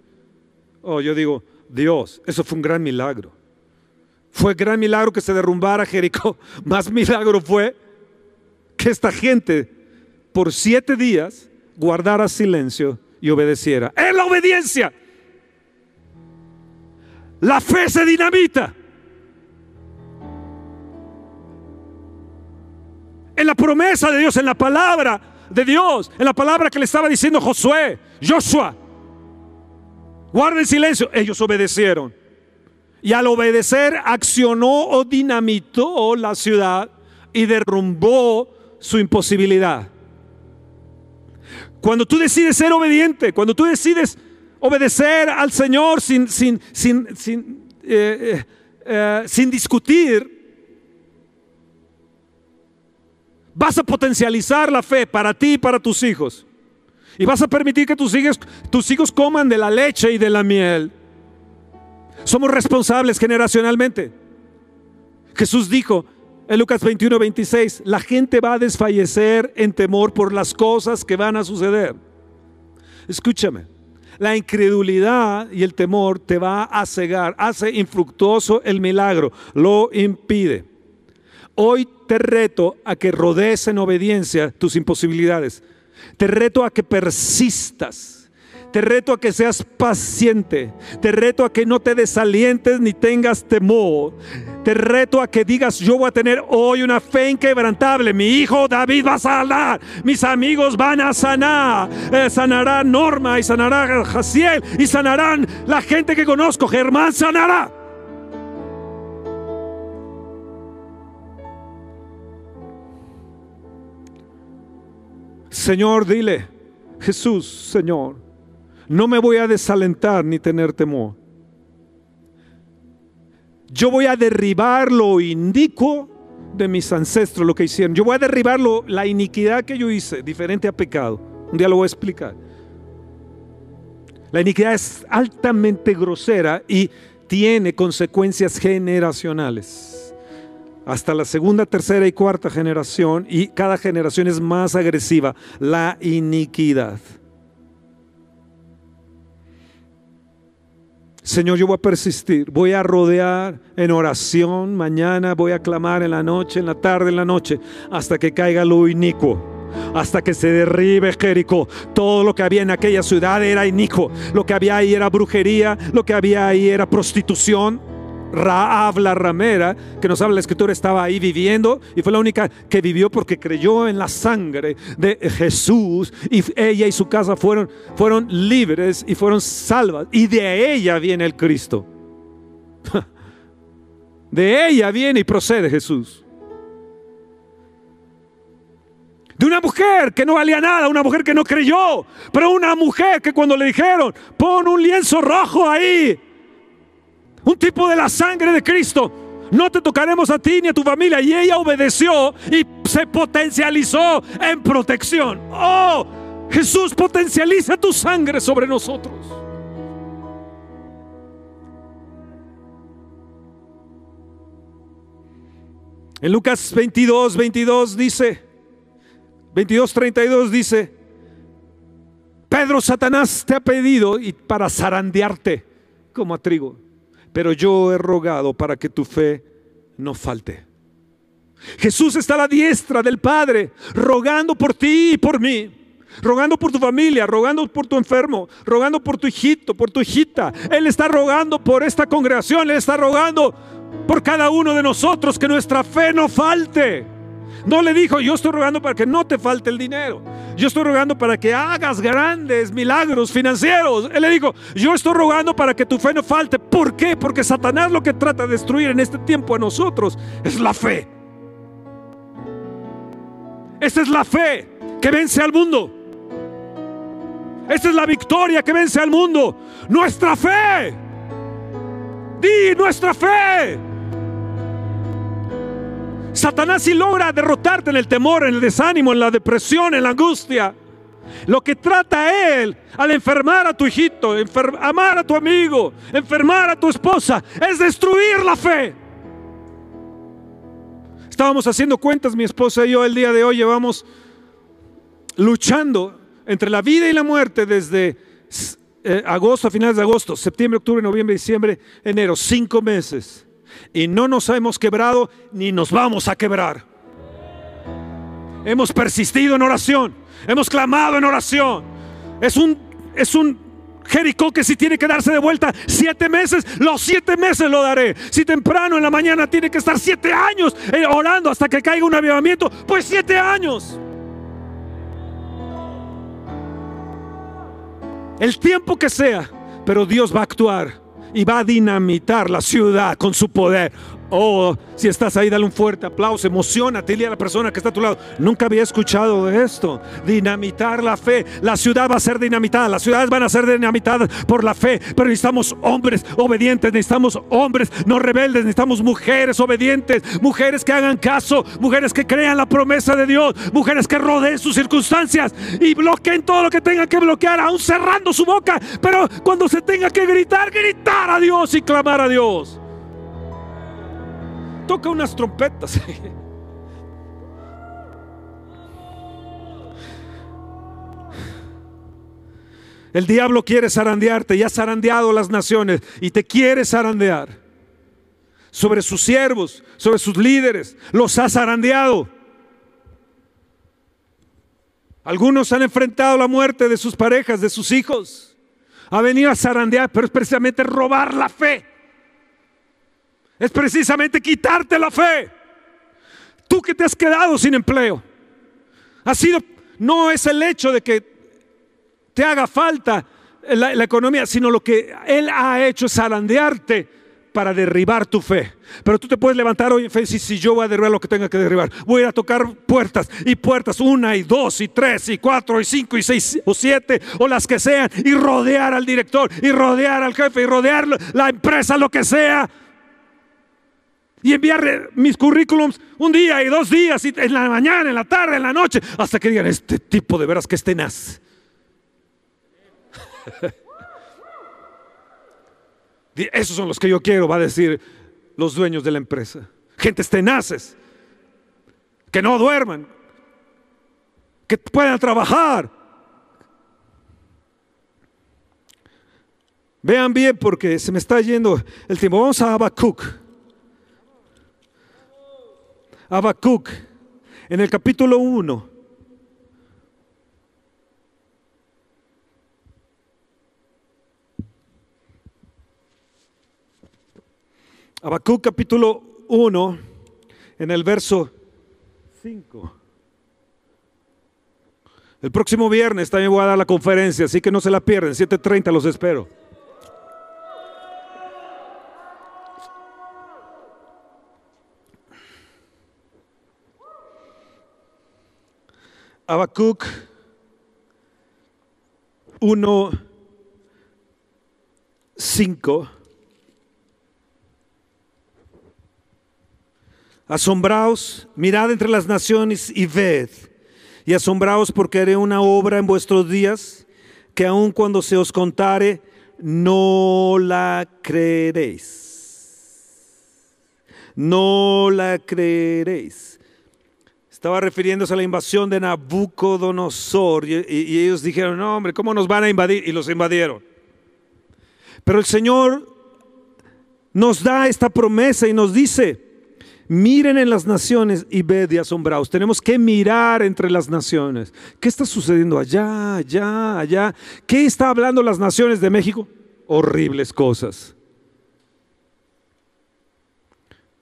Oh, yo digo, Dios, eso fue un gran milagro. Fue gran milagro que se derrumbara Jericó. Más milagro fue que esta gente por siete días guardara silencio y obedeciera. En la obediencia. La fe se dinamita. En la promesa de Dios, en la palabra de Dios, en la palabra que le estaba diciendo Josué, Joshua. Guarden silencio. Ellos obedecieron. Y al obedecer accionó o dinamitó la ciudad y derrumbó su imposibilidad. Cuando tú decides ser obediente, cuando tú decides obedecer al Señor sin, sin, sin, sin, eh, eh, eh, sin discutir, Vas a potencializar la fe para ti y para tus hijos. Y vas a permitir que tus hijos, tus hijos coman de la leche y de la miel. Somos responsables generacionalmente. Jesús dijo en Lucas 21, 26, la gente va a desfallecer en temor por las cosas que van a suceder. Escúchame, la incredulidad y el temor te va a cegar, hace infructuoso el milagro, lo impide. Hoy te reto a que rodees en obediencia tus imposibilidades. Te reto a que persistas. Te reto a que seas paciente. Te reto a que no te desalientes ni tengas temor. Te reto a que digas, yo voy a tener hoy una fe inquebrantable. Mi hijo David va a sanar. Mis amigos van a sanar. Eh, sanará Norma y sanará Jaciel y sanarán la gente que conozco. Germán sanará. Señor, dile, Jesús, Señor, no me voy a desalentar ni tener temor. Yo voy a derribar lo inicuo de mis ancestros, lo que hicieron. Yo voy a derribar la iniquidad que yo hice, diferente a pecado. Un día lo voy a explicar. La iniquidad es altamente grosera y tiene consecuencias generacionales. Hasta la segunda, tercera y cuarta generación, y cada generación es más agresiva, la iniquidad. Señor, yo voy a persistir, voy a rodear en oración mañana, voy a clamar en la noche, en la tarde, en la noche, hasta que caiga lo inicuo, hasta que se derribe Jericó. Todo lo que había en aquella ciudad era inicuo, lo que había ahí era brujería, lo que había ahí era prostitución, Raab la ramera, que nos habla la escritura, estaba ahí viviendo y fue la única que vivió porque creyó en la sangre de Jesús y ella y su casa fueron, fueron libres y fueron salvas. Y de ella viene el Cristo. De ella viene y procede Jesús. De una mujer que no valía nada, una mujer que no creyó, pero una mujer que cuando le dijeron, pon un lienzo rojo ahí, un tipo de la sangre de Cristo. No te tocaremos a ti ni a tu familia. Y ella obedeció y se potencializó en protección. Oh, Jesús potencializa tu sangre sobre nosotros. En Lucas 22, 22 dice, 22, 32 dice, Pedro, Satanás te ha pedido y para zarandearte como a trigo pero yo he rogado para que tu fe no falte. Jesús está a la diestra del Padre, rogando por ti y por mí, rogando por tu familia, rogando por tu enfermo, rogando por tu hijito, por tu hijita. Él está rogando por esta congregación, Él está rogando por cada uno de nosotros que nuestra fe no falte. No le dijo, yo estoy rogando para que no te falte el dinero. Yo estoy rogando para que hagas grandes milagros financieros. Él le dijo, yo estoy rogando para que tu fe no falte. ¿Por qué? Porque Satanás lo que trata de destruir en este tiempo a nosotros es la fe. Esa es la fe que vence al mundo. Esa es la victoria que vence al mundo. Nuestra fe. Di nuestra fe. Satanás si logra derrotarte en el temor, en el desánimo, en la depresión, en la angustia. Lo que trata él al enfermar a tu hijito, amar a tu amigo, enfermar a tu esposa, es destruir la fe. Estábamos haciendo cuentas, mi esposa y yo, el día de hoy llevamos luchando entre la vida y la muerte desde eh, agosto, a finales de agosto, septiembre, octubre, noviembre, diciembre, enero, cinco meses y no nos hemos quebrado ni nos vamos a quebrar. Hemos persistido en oración, hemos clamado en oración. Es un, es un Jericó que si tiene que darse de vuelta siete meses, los siete meses lo daré. Si temprano en la mañana tiene que estar siete años eh, orando hasta que caiga un avivamiento, pues siete años. El tiempo que sea, pero Dios va a actuar y va a dinamitar la ciudad con su poder. Oh, si estás ahí, dale un fuerte aplauso, emocionate, dile a la persona que está a tu lado. Nunca había escuchado de esto. Dinamitar la fe. La ciudad va a ser dinamitada, las ciudades van a ser dinamitadas por la fe. Pero necesitamos hombres obedientes, necesitamos hombres no rebeldes, necesitamos mujeres obedientes, mujeres que hagan caso, mujeres que crean la promesa de Dios, mujeres que rodeen sus circunstancias y bloqueen todo lo que tengan que bloquear, aún cerrando su boca. Pero cuando se tenga que gritar, gritar a Dios y clamar a Dios toca unas trompetas. El diablo quiere zarandearte, ya ha zarandeado las naciones y te quiere zarandear. Sobre sus siervos, sobre sus líderes, los ha zarandeado. Algunos han enfrentado la muerte de sus parejas, de sus hijos. Ha venido a zarandear, pero es precisamente robar la fe es precisamente quitarte la fe. Tú que te has quedado sin empleo. Ha sido, no es el hecho de que te haga falta la, economía, sino lo que Él ha hecho es arandearte para derribar tu fe. Pero tú te puedes levantar hoy en fe y decir, si yo voy a derribar lo que tenga que derribar, voy a ir a tocar puertas y puertas, una y dos y tres y cuatro y cinco y seis o siete o las que sean, y rodear al director y rodear al jefe y rodear la empresa, lo que sea y enviar mis currículums un día y dos días, y en la mañana, en la tarde, en la noche, hasta que digan, este tipo de veras que es tenaz. Esos son los que yo quiero, va a decir los dueños de la empresa. Gentes tenaces, que no duerman, que puedan trabajar. Vean bien porque se me está yendo el tiempo. Vamos a Habacuc. Habacuc, en el capítulo 1. Habacuc capítulo 1, en el verso 5. El próximo viernes también voy a dar la conferencia, así que no se la pierden. 7.30 los espero. Habacuc 1, 5. Asombraos, mirad entre las naciones y ved, y asombraos porque haré una obra en vuestros días, que aun cuando se os contare, no la creeréis. No la creeréis. Estaba refiriéndose a la invasión de Nabucodonosor y, ellos dijeron, no hombre, ¿cómo nos van a invadir? Y los invadieron. Pero el Señor nos da esta promesa y nos dice, Miren en las naciones y ved y asombraos. Tenemos que mirar entre las naciones. ¿Qué está sucediendo allá, allá, allá? ¿Qué está hablando las naciones de México? Horribles cosas.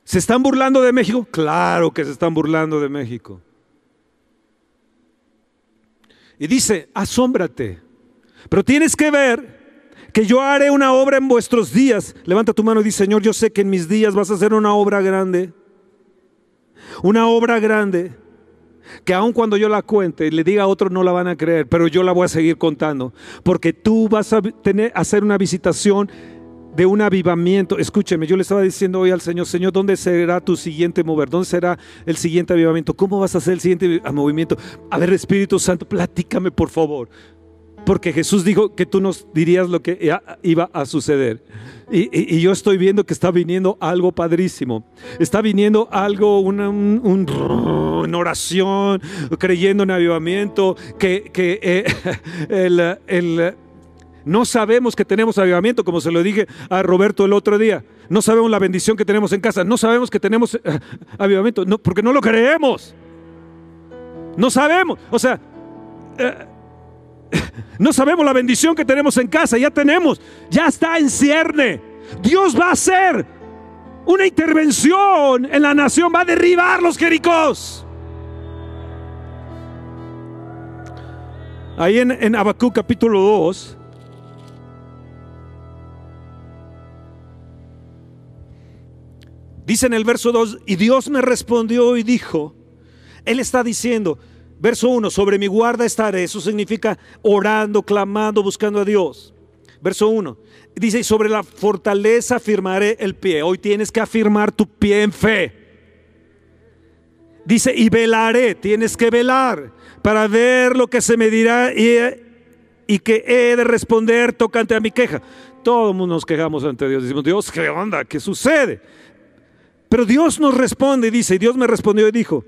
¿Se están burlando de México? Claro que se están burlando de México. Y dice, asómbrate. Pero tienes que ver que yo haré una obra en vuestros días. Levanta tu mano y dice, Señor, yo sé que en mis días vas a hacer una obra grande. Una obra grande que aun cuando yo la cuente y le diga a otro no la van a creer, pero yo la voy a seguir contando, porque tú vas a tener hacer una visitación de un avivamiento. Escúcheme, yo le estaba diciendo hoy al Señor, Señor, ¿dónde será tu siguiente mover? ¿Dónde será el siguiente avivamiento? ¿Cómo vas a hacer el siguiente movimiento? A ver, Espíritu Santo, platícame por favor. Porque Jesús dijo que tú nos dirías lo que iba a suceder. Y, yo estoy viendo que está viniendo algo padrísimo. Está viniendo algo, una, oración, creyendo en avivamiento, que, eh, el, no sabemos que tenemos avivamiento, como se lo dije a Roberto el otro día. No sabemos la bendición que tenemos en casa. No sabemos que tenemos eh, avivamiento, porque no lo creemos. No sabemos. O sea, eh, no sabemos la bendición que tenemos en casa, ya tenemos, ya está en cierne. Dios va a hacer una intervención en la nación, va a derribar los jericós. Ahí en, en Habacuc capítulo 2, dice en el verso 2, y Dios me respondió y dijo, Él está diciendo, Verso 1, sobre mi guarda estaré. Eso significa orando, clamando, buscando a Dios. Verso 1, dice, y sobre la fortaleza afirmaré el pie. Hoy tienes que afirmar tu pie en fe. Dice, y velaré, tienes que velar para ver lo que se me dirá y, que he de responder tocante a mi queja. Todo el mundo nos quejamos ante Dios. Decimos, Dios, ¿qué onda? ¿Qué sucede? Pero Dios nos responde dice, y Dios me respondió y dijo,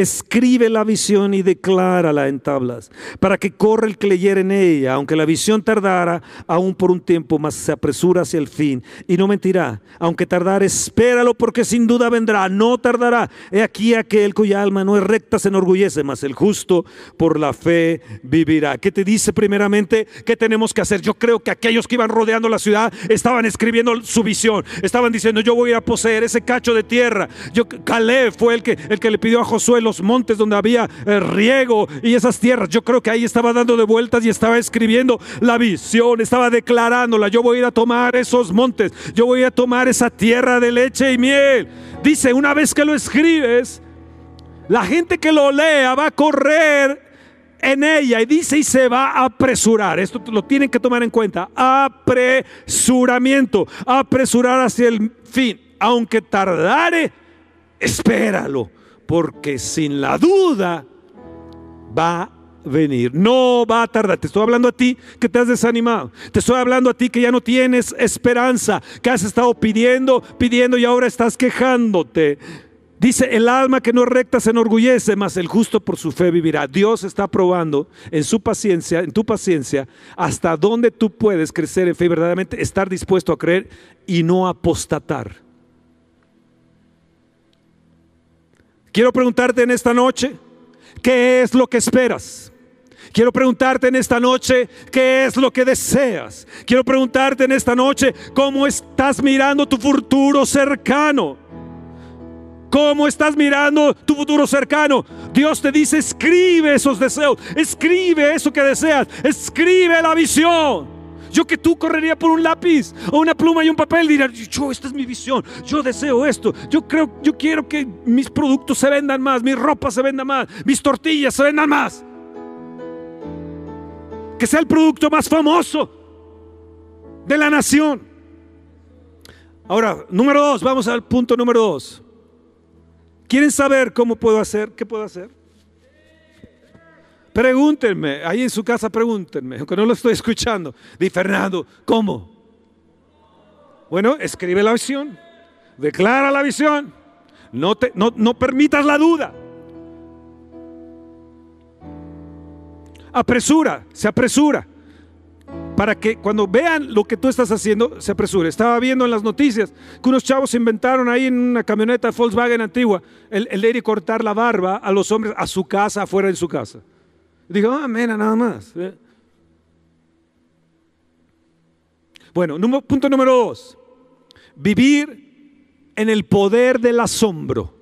escribe la visión y declárala en tablas, para que corra el que leyera en ella, aunque la visión tardara aún por un tiempo, más se apresura hacia el fin y no mentirá, aunque tardara, espéralo porque sin duda vendrá, no tardará. He aquí aquel cuya alma no es recta se enorgullece, mas el justo por la fe vivirá. ¿Qué te dice primeramente? ¿Qué tenemos que hacer? Yo creo que aquellos que iban rodeando la ciudad estaban escribiendo su visión, estaban diciendo, yo voy a poseer ese cacho de tierra. Yo, Caleb fue el que, el que le pidió a Josué los montes donde había eh, riego y esas tierras. Yo creo que ahí estaba dando de vueltas y estaba escribiendo la visión, estaba declarándola. Yo voy a ir a tomar esos montes, yo voy a tomar esa tierra de leche y miel. Dice, una vez que lo escribes, la gente que lo lea va a correr en ella y dice y se va a apresurar. Esto lo tienen que tomar en cuenta. Apresuramiento, apresurar hacia el fin. Aunque tardare, espéralo porque sin la duda va venir, no va a tardar. Te estoy hablando a ti que te has desanimado, te estoy hablando a ti que ya no tienes esperanza, que has estado pidiendo, pidiendo y ahora estás quejándote. Dice, el alma que no es recta se enorgullece, mas el justo por su fe vivirá. Dios está probando en su paciencia, en tu paciencia, hasta dónde tú puedes crecer en fe y verdaderamente estar dispuesto a creer y no apostatar. Quiero preguntarte en esta noche, ¿qué es lo que esperas? Quiero preguntarte en esta noche, ¿qué es lo que deseas? Quiero preguntarte en esta noche, ¿cómo estás mirando tu futuro cercano? ¿Cómo estás mirando tu futuro cercano? Dios te dice, escribe esos deseos, escribe eso que deseas, escribe la visión. Yo que tú correría por un lápiz o una pluma y un papel diría, yo esta es mi visión, yo deseo esto, yo creo, yo quiero que mis productos se vendan más, mi ropa se venda más, mis tortillas se vendan más. Que sea el producto más famoso de la nación. Ahora, número dos, vamos al punto número dos. ¿Quieren saber cómo puedo hacer? ¿Qué puedo hacer? Pregúntenme, ahí en su casa pregúntenme, aunque no lo estoy escuchando. Di Fernando, ¿cómo? Bueno, escribe la visión, declara la visión, no, te, no, no permitas la duda. Apresura, se apresura para que cuando vean lo que tú estás haciendo, se apresure. Estaba viendo en las noticias que unos chavos inventaron ahí en una camioneta Volkswagen antigua el, el ir y cortar la barba a los hombres a su casa, afuera de su casa. Digo, ah, mira, nada más. Bueno, punto número dos. Vivir en el poder del asombro.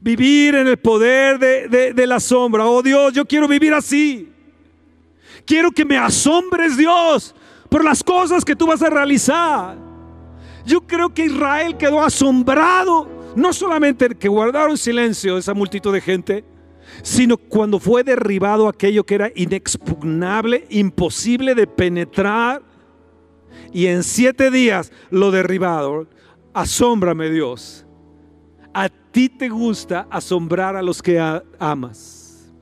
Vivir en el poder de, del asombro. Oh Dios, yo quiero vivir así. Quiero que me asombres, Dios, por las cosas que tú vas a realizar. Yo creo que Israel quedó asombrado, no solamente que guardaron silencio esa multitud de gente, sino cuando fue derribado aquello que era inexpugnable, imposible de penetrar, y en siete días lo derribaron. Asómbrame Dios. A ti te gusta asombrar a los que amas.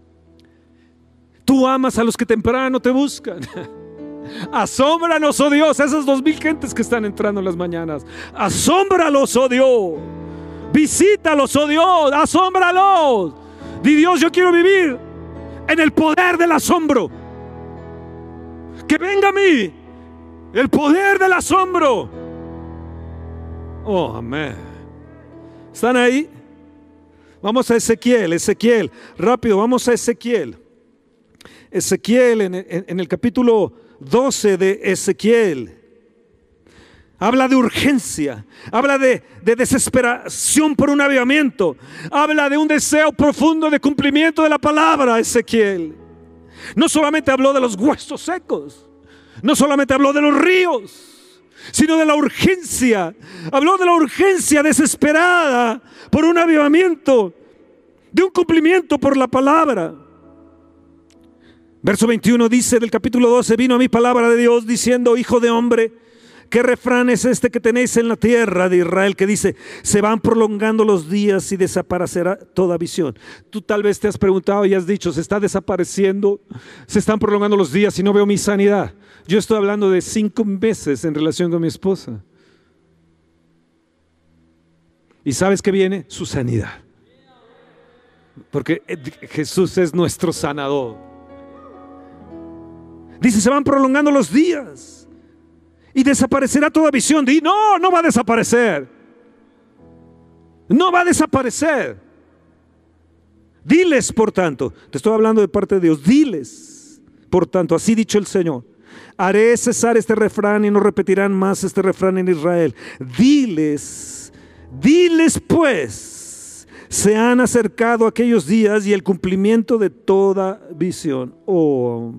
Tú amas a los que temprano te buscan. Asómbranos, oh Dios, esas dos mil gentes que están entrando en las mañanas. Asómbralos, oh Dios. Visítalos, oh Dios. Asómbralos. Di Dios, yo quiero vivir en el poder del asombro. Que venga a mí el poder del asombro. Oh, amén. ¿Están ahí? Vamos a Ezequiel, Ezequiel. Rápido, vamos a Ezequiel. Ezequiel, en, el capítulo 12 de Ezequiel. Habla de urgencia, habla de, de, desesperación por un avivamiento, habla de un deseo profundo de cumplimiento de la palabra, Ezequiel. No solamente habló de los huesos secos, no solamente habló de los ríos, sino de la urgencia. Habló de la urgencia desesperada por un avivamiento, de un cumplimiento por la palabra. Verso 21 dice del capítulo 12, vino a mi palabra de Dios diciendo, hijo de hombre, ¿qué refrán es este que tenéis en la tierra de Israel que dice, se van prolongando los días y desaparecerá toda visión? Tú tal vez te has preguntado y has dicho, se está desapareciendo, se están prolongando los días y no veo mi sanidad. Yo estoy hablando de cinco meses en relación con mi esposa. ¿Y sabes qué viene? Su sanidad. Porque Jesús es nuestro sanador. Dice, se van prolongando los días y desaparecerá toda visión. No, no va a desaparecer. No va a desaparecer. Diles, por tanto, te estoy hablando de parte de Dios, diles, por tanto, así dicho el Señor, haré cesar este refrán y no repetirán más este refrán en Israel. Diles, diles pues, se han acercado aquellos días y el cumplimiento de toda visión. Oh,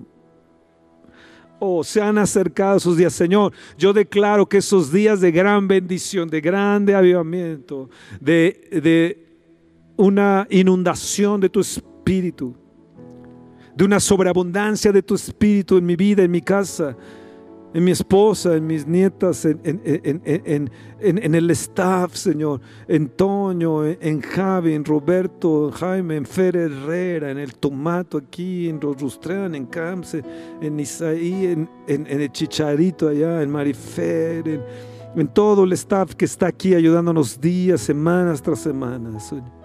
se han acercado esos días. Señor, yo declaro que esos días de gran bendición, de grande avivamiento, de, de una inundación de tu espíritu, de una sobreabundancia de tu espíritu en mi vida, en mi casa, en mi esposa, en mis nietas, en, en, el staff, Señor, en Toño, en, Javi, en Roberto, en Jaime, en Fer Herrera, en el Tomato aquí, en Rostrean, en Camse, en Isaí, en, el Chicharito allá, en Marifer, en, todo el staff que está aquí ayudándonos días, semanas tras semanas, Señor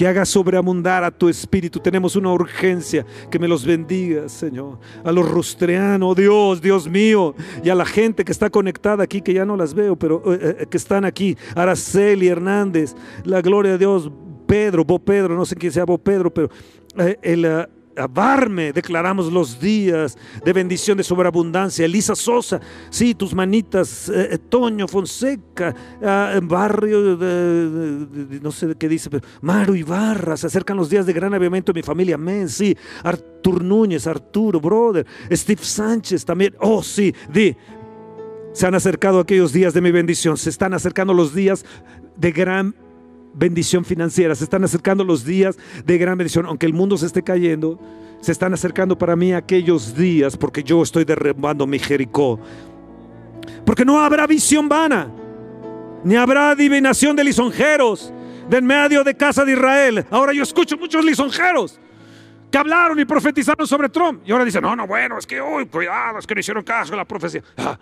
que haga sobreabundar a tu espíritu. Tenemos una urgencia, que me los bendiga, Señor. A los rostreanos, Dios, Dios mío, y a la gente que está conectada aquí, que ya no las veo, pero eh, eh, que están aquí. Araceli Hernández, la gloria de Dios, Pedro, Bo Pedro, no sé quién sea Bo Pedro, pero eh, el Barme, declaramos los días de bendición de sobreabundancia. Elisa Sosa, sí, tus manitas, eh, Toño Fonseca, ah, barrio, de, no sé qué dice, pero Maru Ibarra, se acercan los días de gran avivamiento de mi familia, amén, sí. Artur Núñez, Arturo, brother, Steve Sánchez también, oh sí, di, se han acercado aquellos días de mi bendición, se están acercando los días de gran bendición financiera, se están acercando los días de gran bendición, aunque el mundo se esté cayendo, se están acercando para mí aquellos días porque yo estoy derribando mi Jericó. Porque no habrá visión vana, ni habrá adivinación de lisonjeros del medio de casa de Israel. Ahora yo escucho muchos lisonjeros que hablaron y profetizaron sobre Trump. Y ahora dicen, no, no, bueno, es que hoy, cuidado, es que no hicieron caso a la profecía. Ah.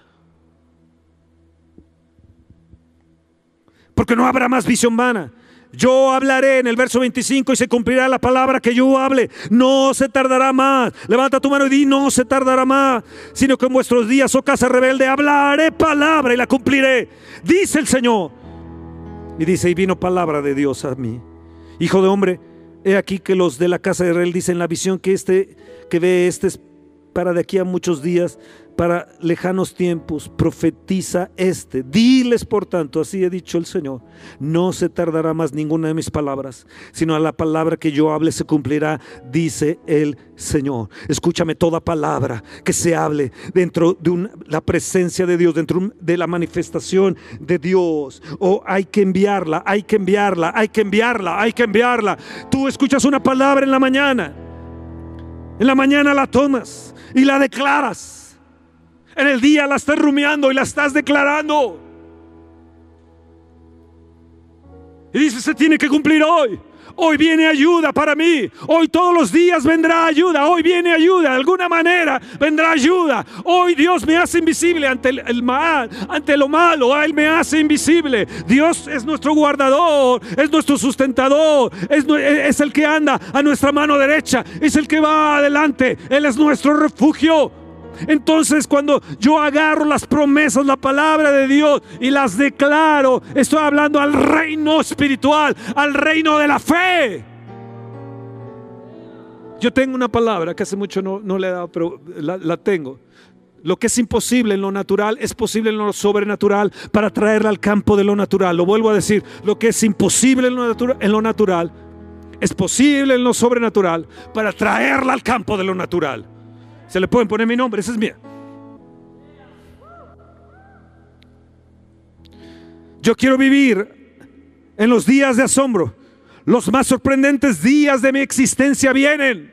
Porque no habrá más visión vana. Yo hablaré en el verso 25 y se cumplirá la palabra que yo hable. No se tardará más. Levanta tu mano y di, no se tardará más. Sino que en vuestros días, oh casa rebelde, hablaré palabra y la cumpliré. Dice el Señor. Y dice, y vino palabra de Dios a mí. Hijo de hombre, he aquí que los de la casa de Israel dicen la visión que este que ve este es para de aquí a muchos días para lejanos tiempos, profetiza este. Diles, por tanto, así he dicho el Señor, no se tardará más ninguna de mis palabras, sino a la palabra que yo hable se cumplirá, dice el Señor. Escúchame toda palabra que se hable dentro de la presencia de Dios, dentro de la manifestación de Dios. O hay que enviarla, hay que enviarla, hay que enviarla, hay que enviarla. Tú escuchas una palabra en la mañana, en la mañana la tomas y la declaras en el día la estás rumiando y la estás declarando. Y dice, se tiene que cumplir hoy. Hoy viene ayuda para mí. Hoy todos los días vendrá ayuda. Hoy viene ayuda. De alguna manera vendrá ayuda. Hoy Dios me hace invisible ante el, mal, ante lo malo. Él me hace invisible. Dios es nuestro guardador, es nuestro sustentador, es, es el que anda a nuestra mano derecha, es el que va adelante. Él es nuestro refugio. Entonces cuando yo agarro las promesas, la palabra de Dios y las declaro, estoy hablando al reino espiritual, al reino de la fe. Yo tengo una palabra que hace mucho no, no le he dado, pero la, tengo. Lo que es imposible en lo natural es posible en lo sobrenatural para traerla al campo de lo natural. Lo vuelvo a decir, lo que es imposible en lo, en lo natural es posible en lo sobrenatural para traerla al campo de lo natural. Se le pueden poner mi nombre, esa es mía. Yo quiero vivir en los días de asombro. Los más sorprendentes días de mi existencia vienen.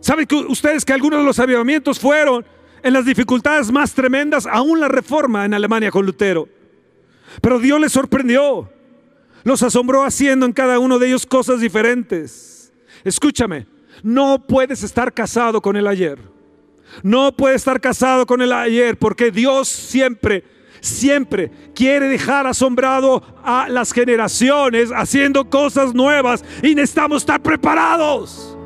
¿Saben que ustedes que algunos de los avivamientos fueron en las dificultades más tremendas, aún la reforma en Alemania con Lutero? Pero Dios les sorprendió, los asombró haciendo en cada uno de ellos cosas diferentes. Escúchame, no puedes estar casado con el ayer. No puedes estar casado con el ayer porque Dios siempre, siempre quiere dejar asombrado a las generaciones haciendo cosas nuevas y necesitamos estar preparados.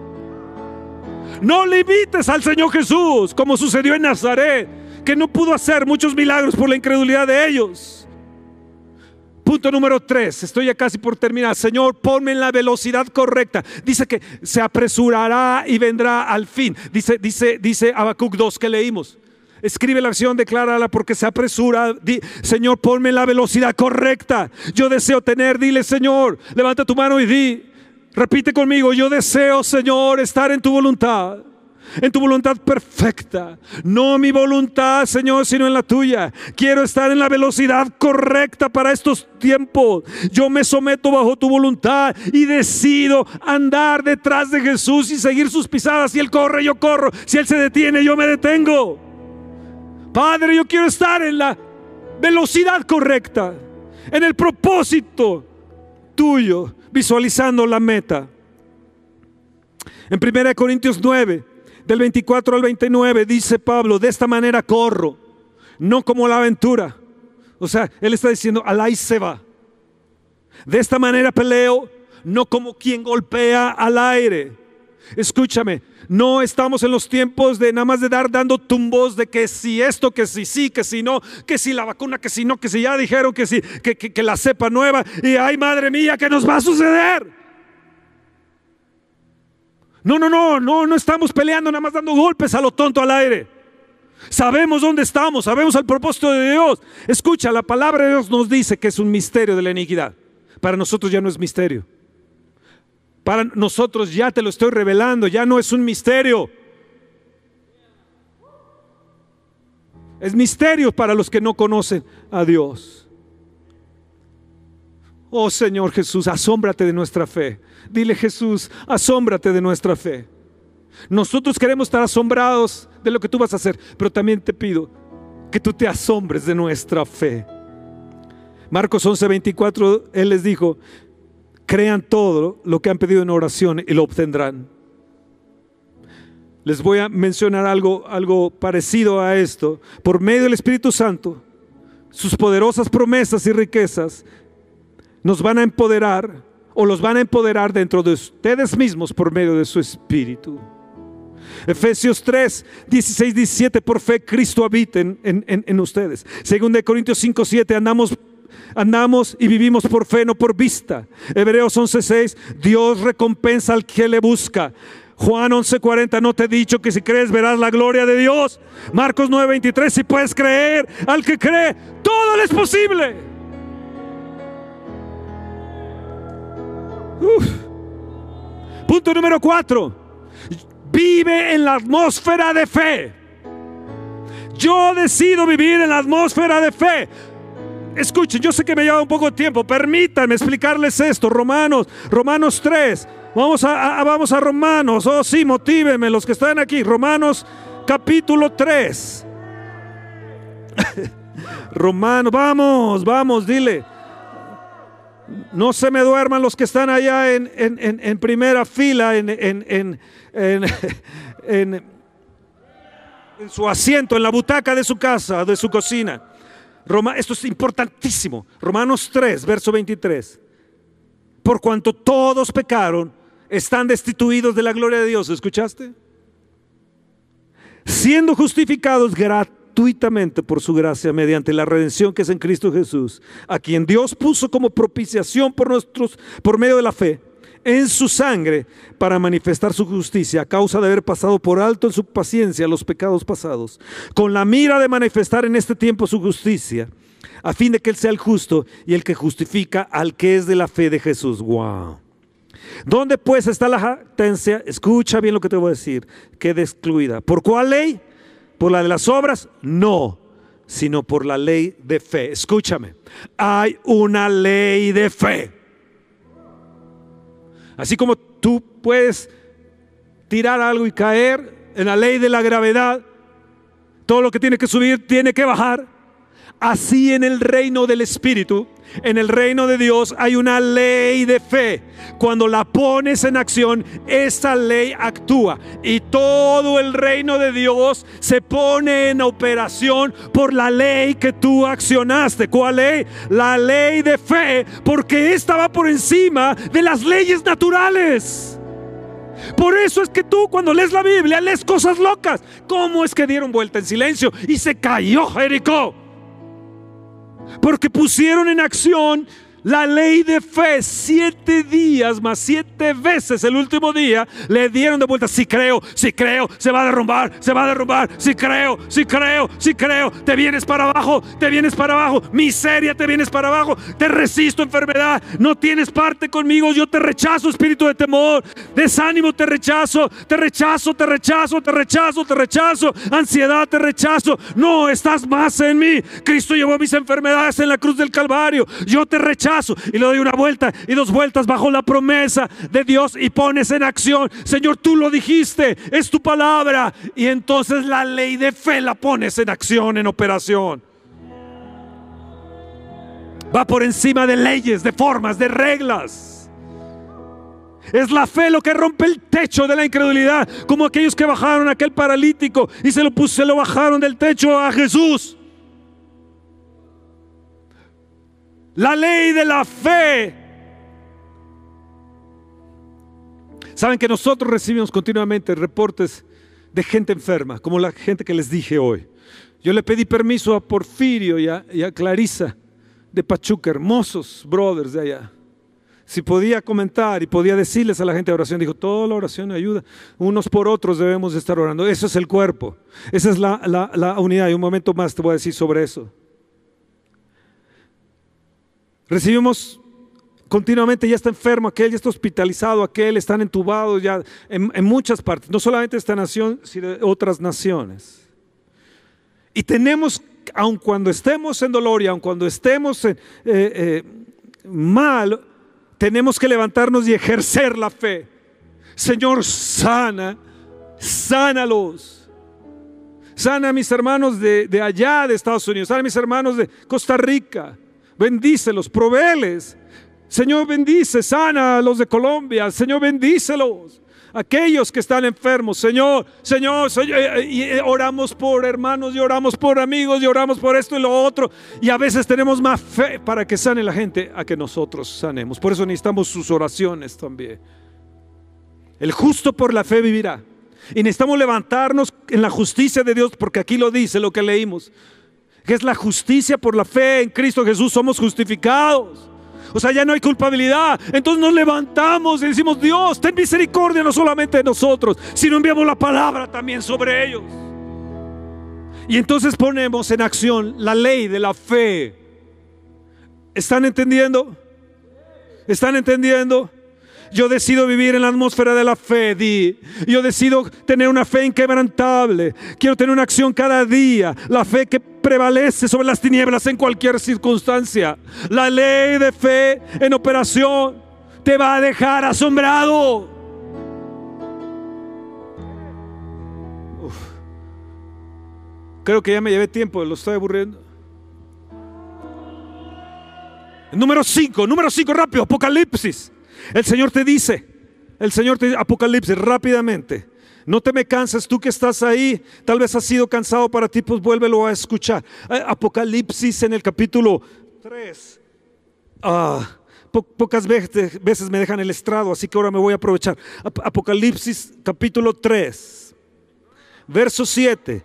No limites al Señor Jesús como sucedió en Nazaret, que no pudo hacer muchos milagros por la incredulidad de ellos. Punto número tres, estoy ya casi por terminar. Señor, ponme en la velocidad correcta. Dice que se apresurará y vendrá al fin. Dice, dice, dice Habacuc 2 que leímos. Escribe la acción, declárala porque se apresura. Señor, ponme en la velocidad correcta. Yo deseo tener, dile Señor, levanta tu mano y di. Repite conmigo, yo deseo, Señor, estar en tu voluntad. En tu voluntad perfecta. No mi voluntad, Señor, sino en la tuya. Quiero estar en la velocidad correcta para estos tiempos. Yo me someto bajo tu voluntad y decido andar detrás de Jesús y seguir sus pisadas. Si Él corre, yo corro. Si Él se detiene, yo me detengo. Padre, yo quiero estar en la velocidad correcta, en el propósito tuyo, visualizando la meta. En 1 Corintios 9, del 24 al 29, dice Pablo, de esta manera corro, no como la aventura. O sea, él está diciendo, alay se va. De esta manera peleo, no como quien golpea al aire. Escúchame, no estamos en los tiempos de nada más de dar dando tumbos de que si esto, que si sí, que si no, que si la vacuna, que si no, que si ya dijeron que si, que, que la cepa nueva. Y ay, madre mía, ¿qué nos va a suceder? No, no, no, no, no estamos peleando nada más dando golpes a lo tonto al aire. Sabemos dónde estamos, sabemos el propósito de Dios. Escucha, la palabra de Dios nos dice que es un misterio de la iniquidad. Para nosotros ya no es misterio. Para nosotros ya te lo estoy revelando, ya no es un misterio. Es misterio para los que no conocen a Dios. Oh Señor Jesús, asómbrate de nuestra fe. Dile Jesús, asómbrate de nuestra fe. Nosotros queremos estar asombrados de lo que tú vas a hacer, pero también te pido que tú te asombres de nuestra fe. Marcos 11:24, Él les dijo, crean todo lo que han pedido en oración y lo obtendrán. Les voy a mencionar algo, algo parecido a esto. Por medio del Espíritu Santo, sus poderosas promesas y riquezas nos van a empoderar o los van a empoderar dentro de ustedes mismos por medio de su Espíritu. Efesios 3, 16, 17, por fe Cristo habita en, en, ustedes. Según de Corintios 5, 7, andamos andamos y vivimos por fe, no por vista. Hebreos 11:6, Dios recompensa al que le busca. Juan 11:40, no te he dicho que si crees verás la gloria de Dios. Marcos 9:23, si puedes creer al que cree, todo le es posible. Punto número cuatro. Vive en la atmósfera de fe. Yo decido vivir en la atmósfera de fe. Escuchen, yo sé que me lleva un poco de tiempo. Permítanme explicarles esto. Romanos, Romanos 3. Vamos a, vamos a Romanos. Oh, sí, motívenme los que están aquí. Romanos capítulo 3. Romanos, vamos, vamos, dile. No se me duerman los que están allá en, primera fila, en, en, su asiento, en la butaca de su casa, de su cocina. Esto es importantísimo. Romanos 3, verso 23. Por cuanto todos pecaron, están destituidos de la gloria de Dios. ¿Escuchaste? Siendo justificados gratuitamente gratuitamente por su gracia mediante la redención que es en Cristo Jesús, a quien Dios puso como propiciación por nosotros por medio de la fe en su sangre para manifestar su justicia a causa de haber pasado por alto en su paciencia los pecados pasados, con la mira de manifestar en este tiempo su justicia, a fin de que Él sea el justo y el que justifica al que es de la fe de Jesús. Wow. ¿Dónde pues está la jactancia? Escucha bien lo que te voy a decir. Queda excluida. ¿Por cuál ley? ¿Por la de las obras? No, sino por la ley de fe. Escúchame, hay una ley de fe. Así como tú puedes tirar algo y caer en la ley de la gravedad, todo lo que tiene que subir tiene que bajar. Así en el reino del Espíritu, en el reino de Dios hay una ley de fe. Cuando la pones en acción, esa ley actúa. Y todo el reino de Dios se pone en operación por la ley que tú accionaste. ¿Cuál ley? La ley de fe, porque esta va por encima de las leyes naturales. Por eso es que tú cuando lees la Biblia lees cosas locas. ¿Cómo es que dieron vuelta en silencio y se cayó Jericó? Porque pusieron en acción La ley de fe, siete días más siete veces el último día le dieron de vuelta. Si creo, si creo, se va a derrumbar, se va a derrumbar. Si creo, si creo, si creo, te vienes para abajo, te vienes para abajo. Miseria, te vienes para abajo. Te resisto, enfermedad. No tienes parte conmigo. Yo te rechazo, espíritu de temor. Desánimo, te rechazo, te rechazo, te rechazo, te rechazo, te rechazo. Ansiedad, te rechazo. No estás más en mí. Cristo llevó mis enfermedades en la cruz del Calvario. Yo te rechazo y le doy una vuelta y dos vueltas bajo la promesa de Dios y pones en acción, Señor, tú lo dijiste, es tu palabra. Y entonces la ley de fe la pones en acción, en operación. Va por encima de leyes, de formas, de reglas. Es la fe lo que rompe el techo de la incredulidad, como aquellos que bajaron a aquel paralítico y se lo, se lo bajaron del techo a Jesús. La ley de la fe. Saben que nosotros recibimos continuamente reportes de gente enferma, como la gente que les dije hoy. Yo le pedí permiso a Porfirio y a, Clarisa de Pachuca, hermosos brothers de allá. Si podía comentar y podía decirles a la gente de oración, dijo, toda la oración ayuda. Unos por otros debemos estar orando. Eso es el cuerpo. Esa es la, la unidad. Y un momento más te voy a decir sobre eso. Recibimos continuamente, ya está enfermo aquel, ya está hospitalizado aquel, están entubados ya en, muchas partes, no solamente de esta nación, sino de otras naciones. Y tenemos, aun cuando estemos en dolor y aun cuando estemos eh, eh, mal, tenemos que levantarnos y ejercer la fe. Señor, sana, sánalos. Sana a mis hermanos de, de allá de Estados Unidos, sana a mis hermanos de Costa Rica bendícelos, proveles. Señor, bendice, sana a los de Colombia. Señor, bendícelos. Aquellos que están enfermos, Señor, Señor, eh, eh, y eh, oramos por hermanos y oramos por amigos y oramos por esto y lo otro. Y a veces tenemos más fe para que sane la gente a que nosotros sanemos. Por eso necesitamos sus oraciones también. El justo por la fe vivirá. Y necesitamos levantarnos en la justicia de Dios, porque aquí lo dice lo que leímos que es la justicia por la fe en Cristo Jesús, somos justificados. O sea, ya no hay culpabilidad. Entonces nos levantamos y decimos, Dios, ten misericordia no solamente de nosotros, sino enviamos la palabra también sobre ellos. Y entonces ponemos en acción la ley de la fe. ¿Están entendiendo? ¿Están entendiendo? Yo decido vivir en la atmósfera de la fe, di. Yo decido tener una fe inquebrantable. Quiero tener una acción cada día. La fe que prevalece sobre las tinieblas en cualquier circunstancia. La ley de fe en operación te va a dejar asombrado. Creo que ya me llevé tiempo, lo estoy aburriendo. Número 5, número 5, rápido, Apocalipsis. El Señor te dice, el Señor te dice, Apocalipsis, rápidamente. No te me canses, tú que estás ahí, tal vez has sido cansado para ti, pues vuélvelo a escuchar. Eh, Apocalipsis en el capítulo 3. Ah, pocas veces, veces me dejan el estrado, así que ahora me voy a aprovechar. Apocalipsis capítulo 3, verso 7.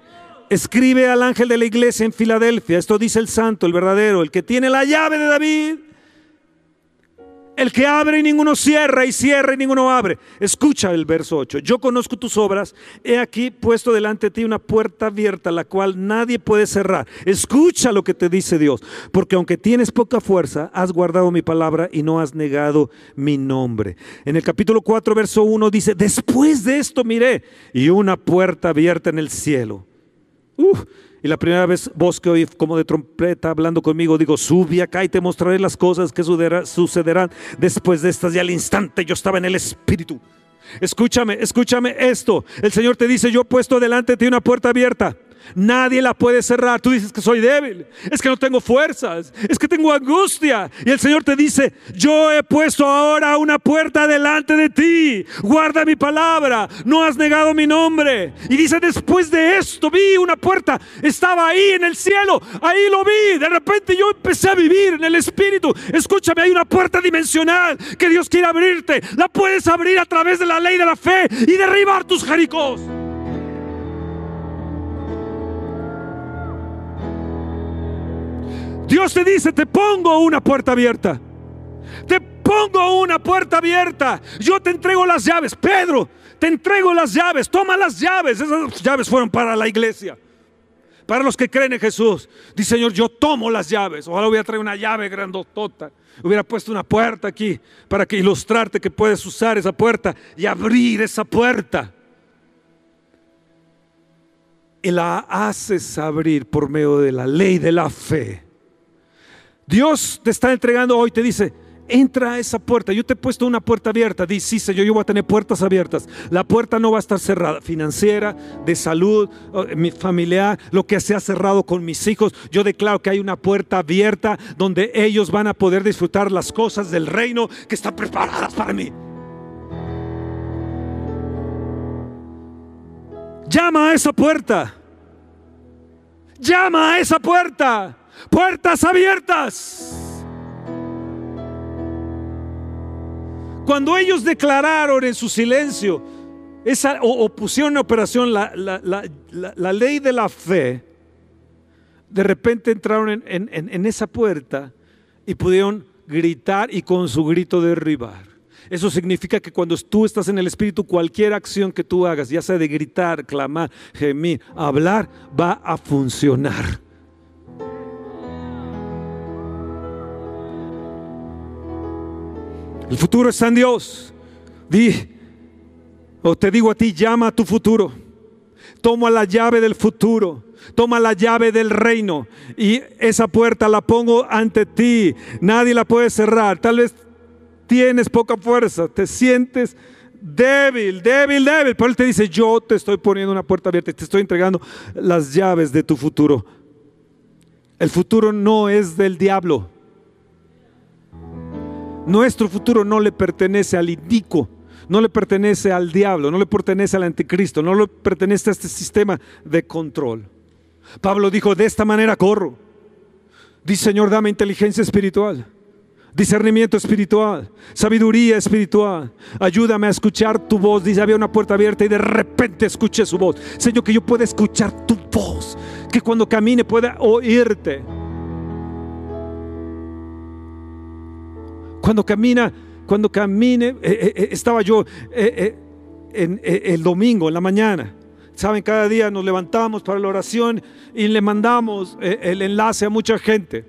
Escribe al ángel de la iglesia en Filadelfia, esto dice el santo, el verdadero, el que tiene la llave de David el que abre y ninguno cierra, y cierra y ninguno abre. Escucha el verso 8. Yo conozco tus obras. He aquí puesto delante de ti una puerta abierta, la cual nadie puede cerrar. Escucha lo que te dice Dios. Porque aunque tienes poca fuerza, has guardado mi palabra y no has negado mi nombre. En el capítulo 4, verso 1 dice, después de esto miré y una puerta abierta en el cielo. Uf, y la primera vez voz que oí como de trompeta hablando conmigo, digo, sube acá y te mostraré las cosas que sucederán después de estas. Y al instante yo estaba en el Espíritu. Escúchame, escúchame esto. El Señor te dice, yo he puesto delante de ti una puerta abierta. Nadie la puede cerrar. Tú dices que soy débil. Es que no tengo fuerzas. Es que tengo angustia. Y el Señor te dice, yo he puesto ahora una puerta delante de ti. Guarda mi palabra. No has negado mi nombre. Y dice, después de esto vi una puerta. Estaba ahí en el cielo. Ahí lo vi. De repente yo empecé a vivir en el Espíritu. Escúchame, hay una puerta dimensional que Dios quiere abrirte. La puedes abrir a través de la ley de la fe y derribar tus jericos. Dios te dice, te pongo una puerta abierta. Te pongo una puerta abierta. Yo te entrego las llaves. Pedro, te entrego las llaves. Toma las llaves. Esas llaves fueron para la iglesia. Para los que creen en Jesús. Dice Señor, yo tomo las llaves. Ojalá hubiera traído una llave grandotota. Hubiera puesto una puerta aquí para que ilustrarte que puedes usar esa puerta y abrir esa puerta. Y la haces abrir por medio de la ley de la fe. Dios te está entregando hoy, te dice, entra a esa puerta. Yo te he puesto una puerta abierta. Dice, sí, Señor, yo voy a tener puertas abiertas. La puerta no va a estar cerrada, financiera, de salud, mi familiar, lo que se ha cerrado con mis hijos. Yo declaro que hay una puerta abierta donde ellos van a poder disfrutar las cosas del reino que están preparadas para mí. Llama a esa puerta. Llama a esa puerta. Puertas abiertas. Cuando ellos declararon en su silencio esa, o, pusieron en operación la, ley de la fe, de repente entraron en, en esa puerta y pudieron gritar y con su grito derribar. Eso significa que cuando tú estás en el Espíritu, cualquier acción que tú hagas, ya sea de gritar, clamar, gemir, hablar, va a funcionar. El futuro está en Dios. Di, o te digo a ti, llama a tu futuro. Toma la llave del futuro. Toma la llave del reino y esa puerta la pongo ante ti. Nadie la puede cerrar. Tal vez tienes poca fuerza, te sientes débil, débil, débil. Pero Él te dice, yo te estoy poniendo una puerta abierta te estoy entregando las llaves de tu futuro. El futuro no es del diablo. Nuestro futuro no le pertenece al indico, no le pertenece al diablo, no le pertenece al anticristo, no le pertenece a este sistema de control. Pablo dijo, de esta manera corro. Dice, Señor, dame inteligencia espiritual, discernimiento espiritual, sabiduría espiritual. Ayúdame a escuchar tu voz. Dice, había una puerta abierta y de repente escuché su voz. Señor, que yo pueda escuchar tu voz, que cuando camine pueda oírte. Cuando camina, cuando camine, eh, eh, eh, estaba yo en, el domingo, en la mañana. Saben, cada día nos levantamos para la oración y le mandamos el enlace a mucha gente.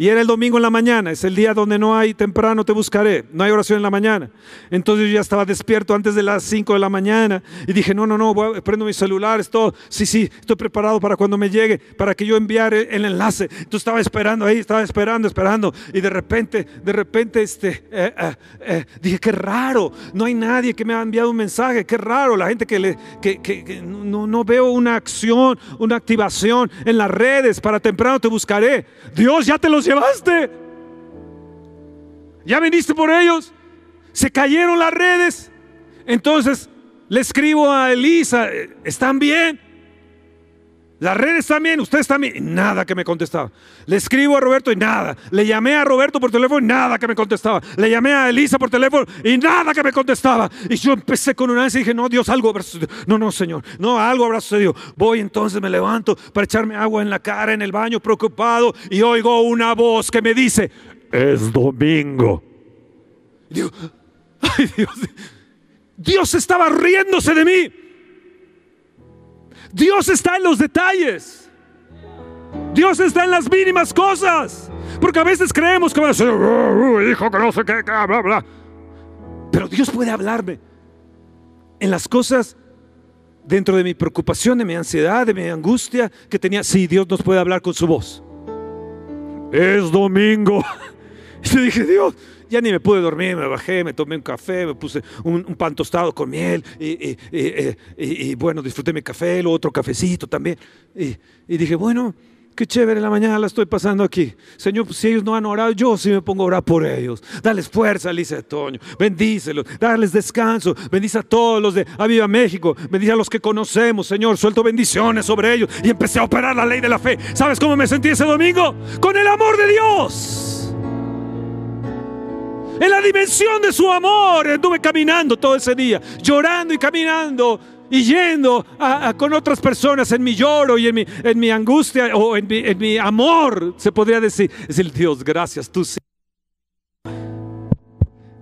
Y era el domingo en la mañana, es el día donde no hay temprano te buscaré, no hay oración en la mañana. Entonces yo ya estaba despierto antes de las 5 de la mañana y dije, no, no, no, prendo mi celular, todo. Sí, sí, estoy preparado para cuando me llegue, para que yo enviare el enlace. Entonces estaba esperando ahí, estaba esperando, esperando. Y de repente, de repente, este, eh, eh, eh, dije, qué raro, no hay nadie que me ha enviado un mensaje, qué raro, la gente que, le, que, no, no veo una acción, una activación en las redes, para temprano te buscaré. Dios ya te los llevaste. Ya viniste por ellos. Se cayeron las redes. Entonces le escribo a Elisa, ¿están bien? Las redes también, ustedes también. Nada que me contestaba. Le escribo a Roberto y nada. Le llamé a Roberto por teléfono y nada que me contestaba. Le llamé a Elisa por teléfono y nada que me contestaba. Y yo empecé con una ansia y dije, no, Dios, algo habrá sucedido. No, no, Señor, no, algo habrá sucedido. Voy entonces, me levanto para echarme agua en la cara, en el baño, preocupado. Y oigo una voz que me dice, es domingo. Y digo, ay Dios, Dios estaba riéndose de mí. Dios está en los detalles. Dios está en las mínimas cosas. Porque a veces creemos que va a ser, uh, uh, hijo, que no sé qué, bla, bla. Pero Dios puede hablarme en las cosas dentro de mi preocupación, de mi ansiedad, de mi angustia que tenía. Sí, Dios nos puede hablar con su voz. Es domingo. Y yo dije, Dios, ya ni me pude dormir, me bajé, me tomé un café, me puse un, pan tostado con miel y, bueno, disfruté mi café, luego otro cafecito también. Y, dije, bueno, qué chévere, la mañana la estoy pasando aquí. Señor, pues, si ellos no han orado, yo sí me pongo a orar por ellos. Dales fuerza, Alicia Toño. Bendícelos, darles descanso. Bendice a todos los de Aviva México. Bendice a los que conocemos, Señor. Suelto bendiciones sobre ellos. Y empecé a operar la ley de la fe. ¿Sabes cómo me sentí ese domingo? Con el amor de Dios en la dimensión de su amor. Estuve caminando todo ese día, llorando y caminando y yendo con otras personas en mi lloro y en mi, en mi angustia o en mi, amor, se podría decir. Es el Dios, gracias, tú sí.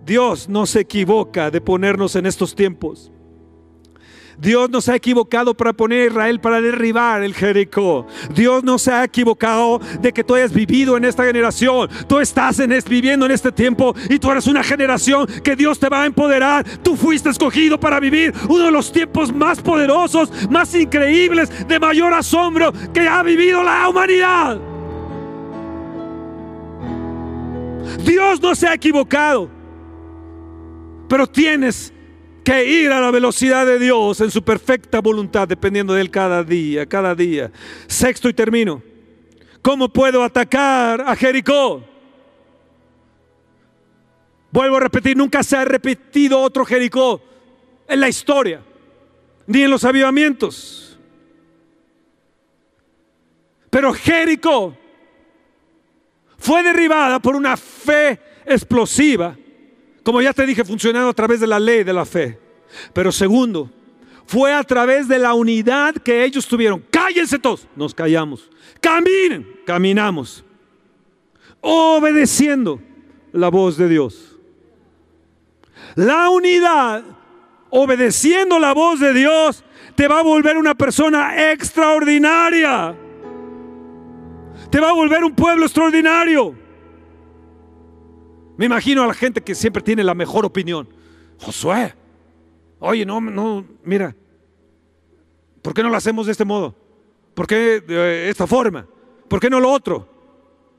Dios no se equivoca de ponernos en estos tiempos. Dios no se ha equivocado para poner a Israel para derribar el Jericó. Dios no se ha equivocado de que tú hayas vivido en esta generación. Tú estás en viviendo en este tiempo y tú eres una generación que Dios te va a empoderar. Tú fuiste escogido para vivir uno de los tiempos más poderosos, más increíbles, de mayor asombro que ha vivido la humanidad. Dios no se ha equivocado, pero tienes que ir a la velocidad de Dios en su perfecta voluntad, dependiendo de Él cada día, cada día. Sexto y termino. ¿Cómo puedo atacar a Jericó? Vuelvo a repetir, nunca se ha repetido otro Jericó en la historia, ni en los avivamientos. Pero Jericó fue derribada por una fe explosiva como ya te dije, funcionando a través de la ley de la fe. Pero segundo, fue a través de la unidad que ellos tuvieron. Cállense todos, nos callamos. Caminen, caminamos. Obedeciendo la voz de Dios. La unidad, obedeciendo la voz de Dios, te va a volver una persona extraordinaria. Te va a volver un pueblo extraordinario. Me imagino a la gente que siempre tiene la mejor opinión. Josué, oye, no, no, mira, ¿por qué no lo hacemos de este modo? ¿Por qué de esta forma? ¿Por qué no lo otro?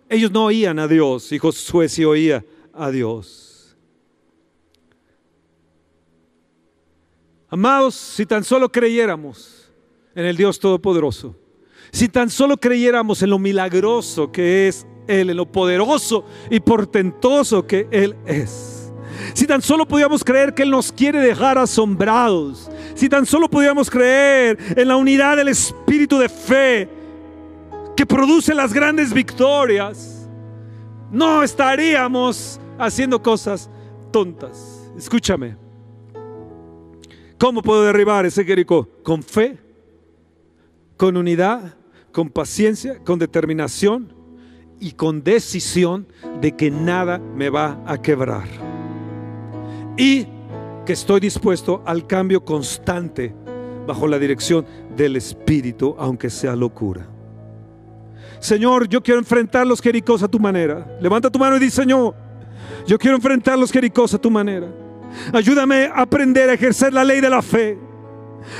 Ellos no oían a Dios y Josué sí oía a Dios. Amados, si tan solo creyéramos en el Dios Todopoderoso, si tan solo creyéramos en lo milagroso que es él, en lo poderoso y portentoso que Él es. Si tan solo pudiéramos creer que Él nos quiere dejar asombrados, si tan solo pudiéramos creer en la unidad del espíritu de fe que produce las grandes victorias, no estaríamos haciendo cosas tontas. Escúchame. ¿Cómo puedo derribar ese Jericó? Con fe, con unidad, con paciencia, con determinación y con decisión de que nada me va a quebrar. Y que estoy dispuesto al cambio constante bajo la dirección del Espíritu, aunque sea locura. Señor, yo quiero enfrentar los Jericós a tu manera. Levanta tu mano y dice, Señor, yo quiero enfrentar los Jericós a tu manera. Ayúdame a aprender a ejercer la ley de la fe.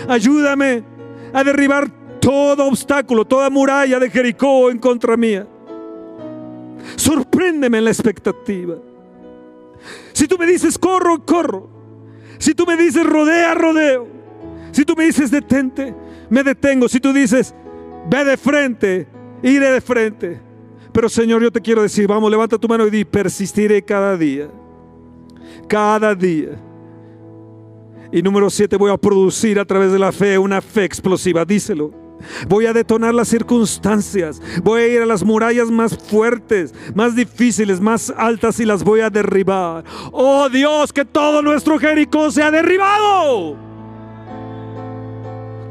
Ayúdame a derribar todo obstáculo, toda muralla de Jericó en contra mía. Sorpréndeme en la expectativa. Si tú me dices corro, corro. Si tú me dices rodea, rodeo. Si tú me dices detente, me detengo. Si tú dices ve de frente, iré de frente. Pero Señor, yo te quiero decir, vamos, levanta tu mano y di, persistiré cada día. Cada día. Y número siete, voy a producir a través de la fe una fe explosiva. Díselo. Voy a detonar las circunstancias. Voy a ir a las murallas más fuertes, más difíciles, más altas y las voy a derribar. Oh Dios, que todo nuestro Jericó sea derribado.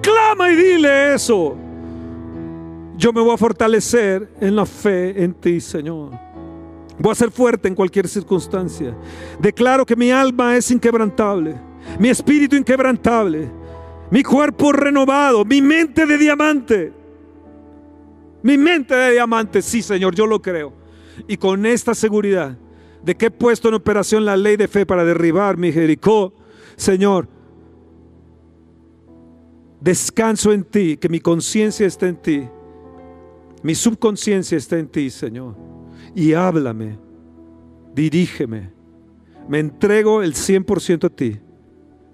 Clama y dile eso. Yo me voy a fortalecer en la fe en ti, Señor. Voy a ser fuerte en cualquier circunstancia. Declaro que mi alma es inquebrantable, mi espíritu inquebrantable mi cuerpo renovado, mi mente de diamante. Mi mente de diamante, sí Señor, yo lo creo. Y con esta seguridad de que he puesto en operación la ley de fe para derribar mi Jericó, Señor, descanso en ti, que mi conciencia está en ti, mi subconsciencia está en ti, Señor. Y háblame, dirígeme, me entrego el 100% a ti,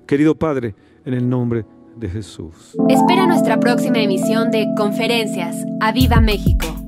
querido Padre, en el nombre de Jesús. Espera nuestra próxima emisión de Conferencias. ¡A Viva México!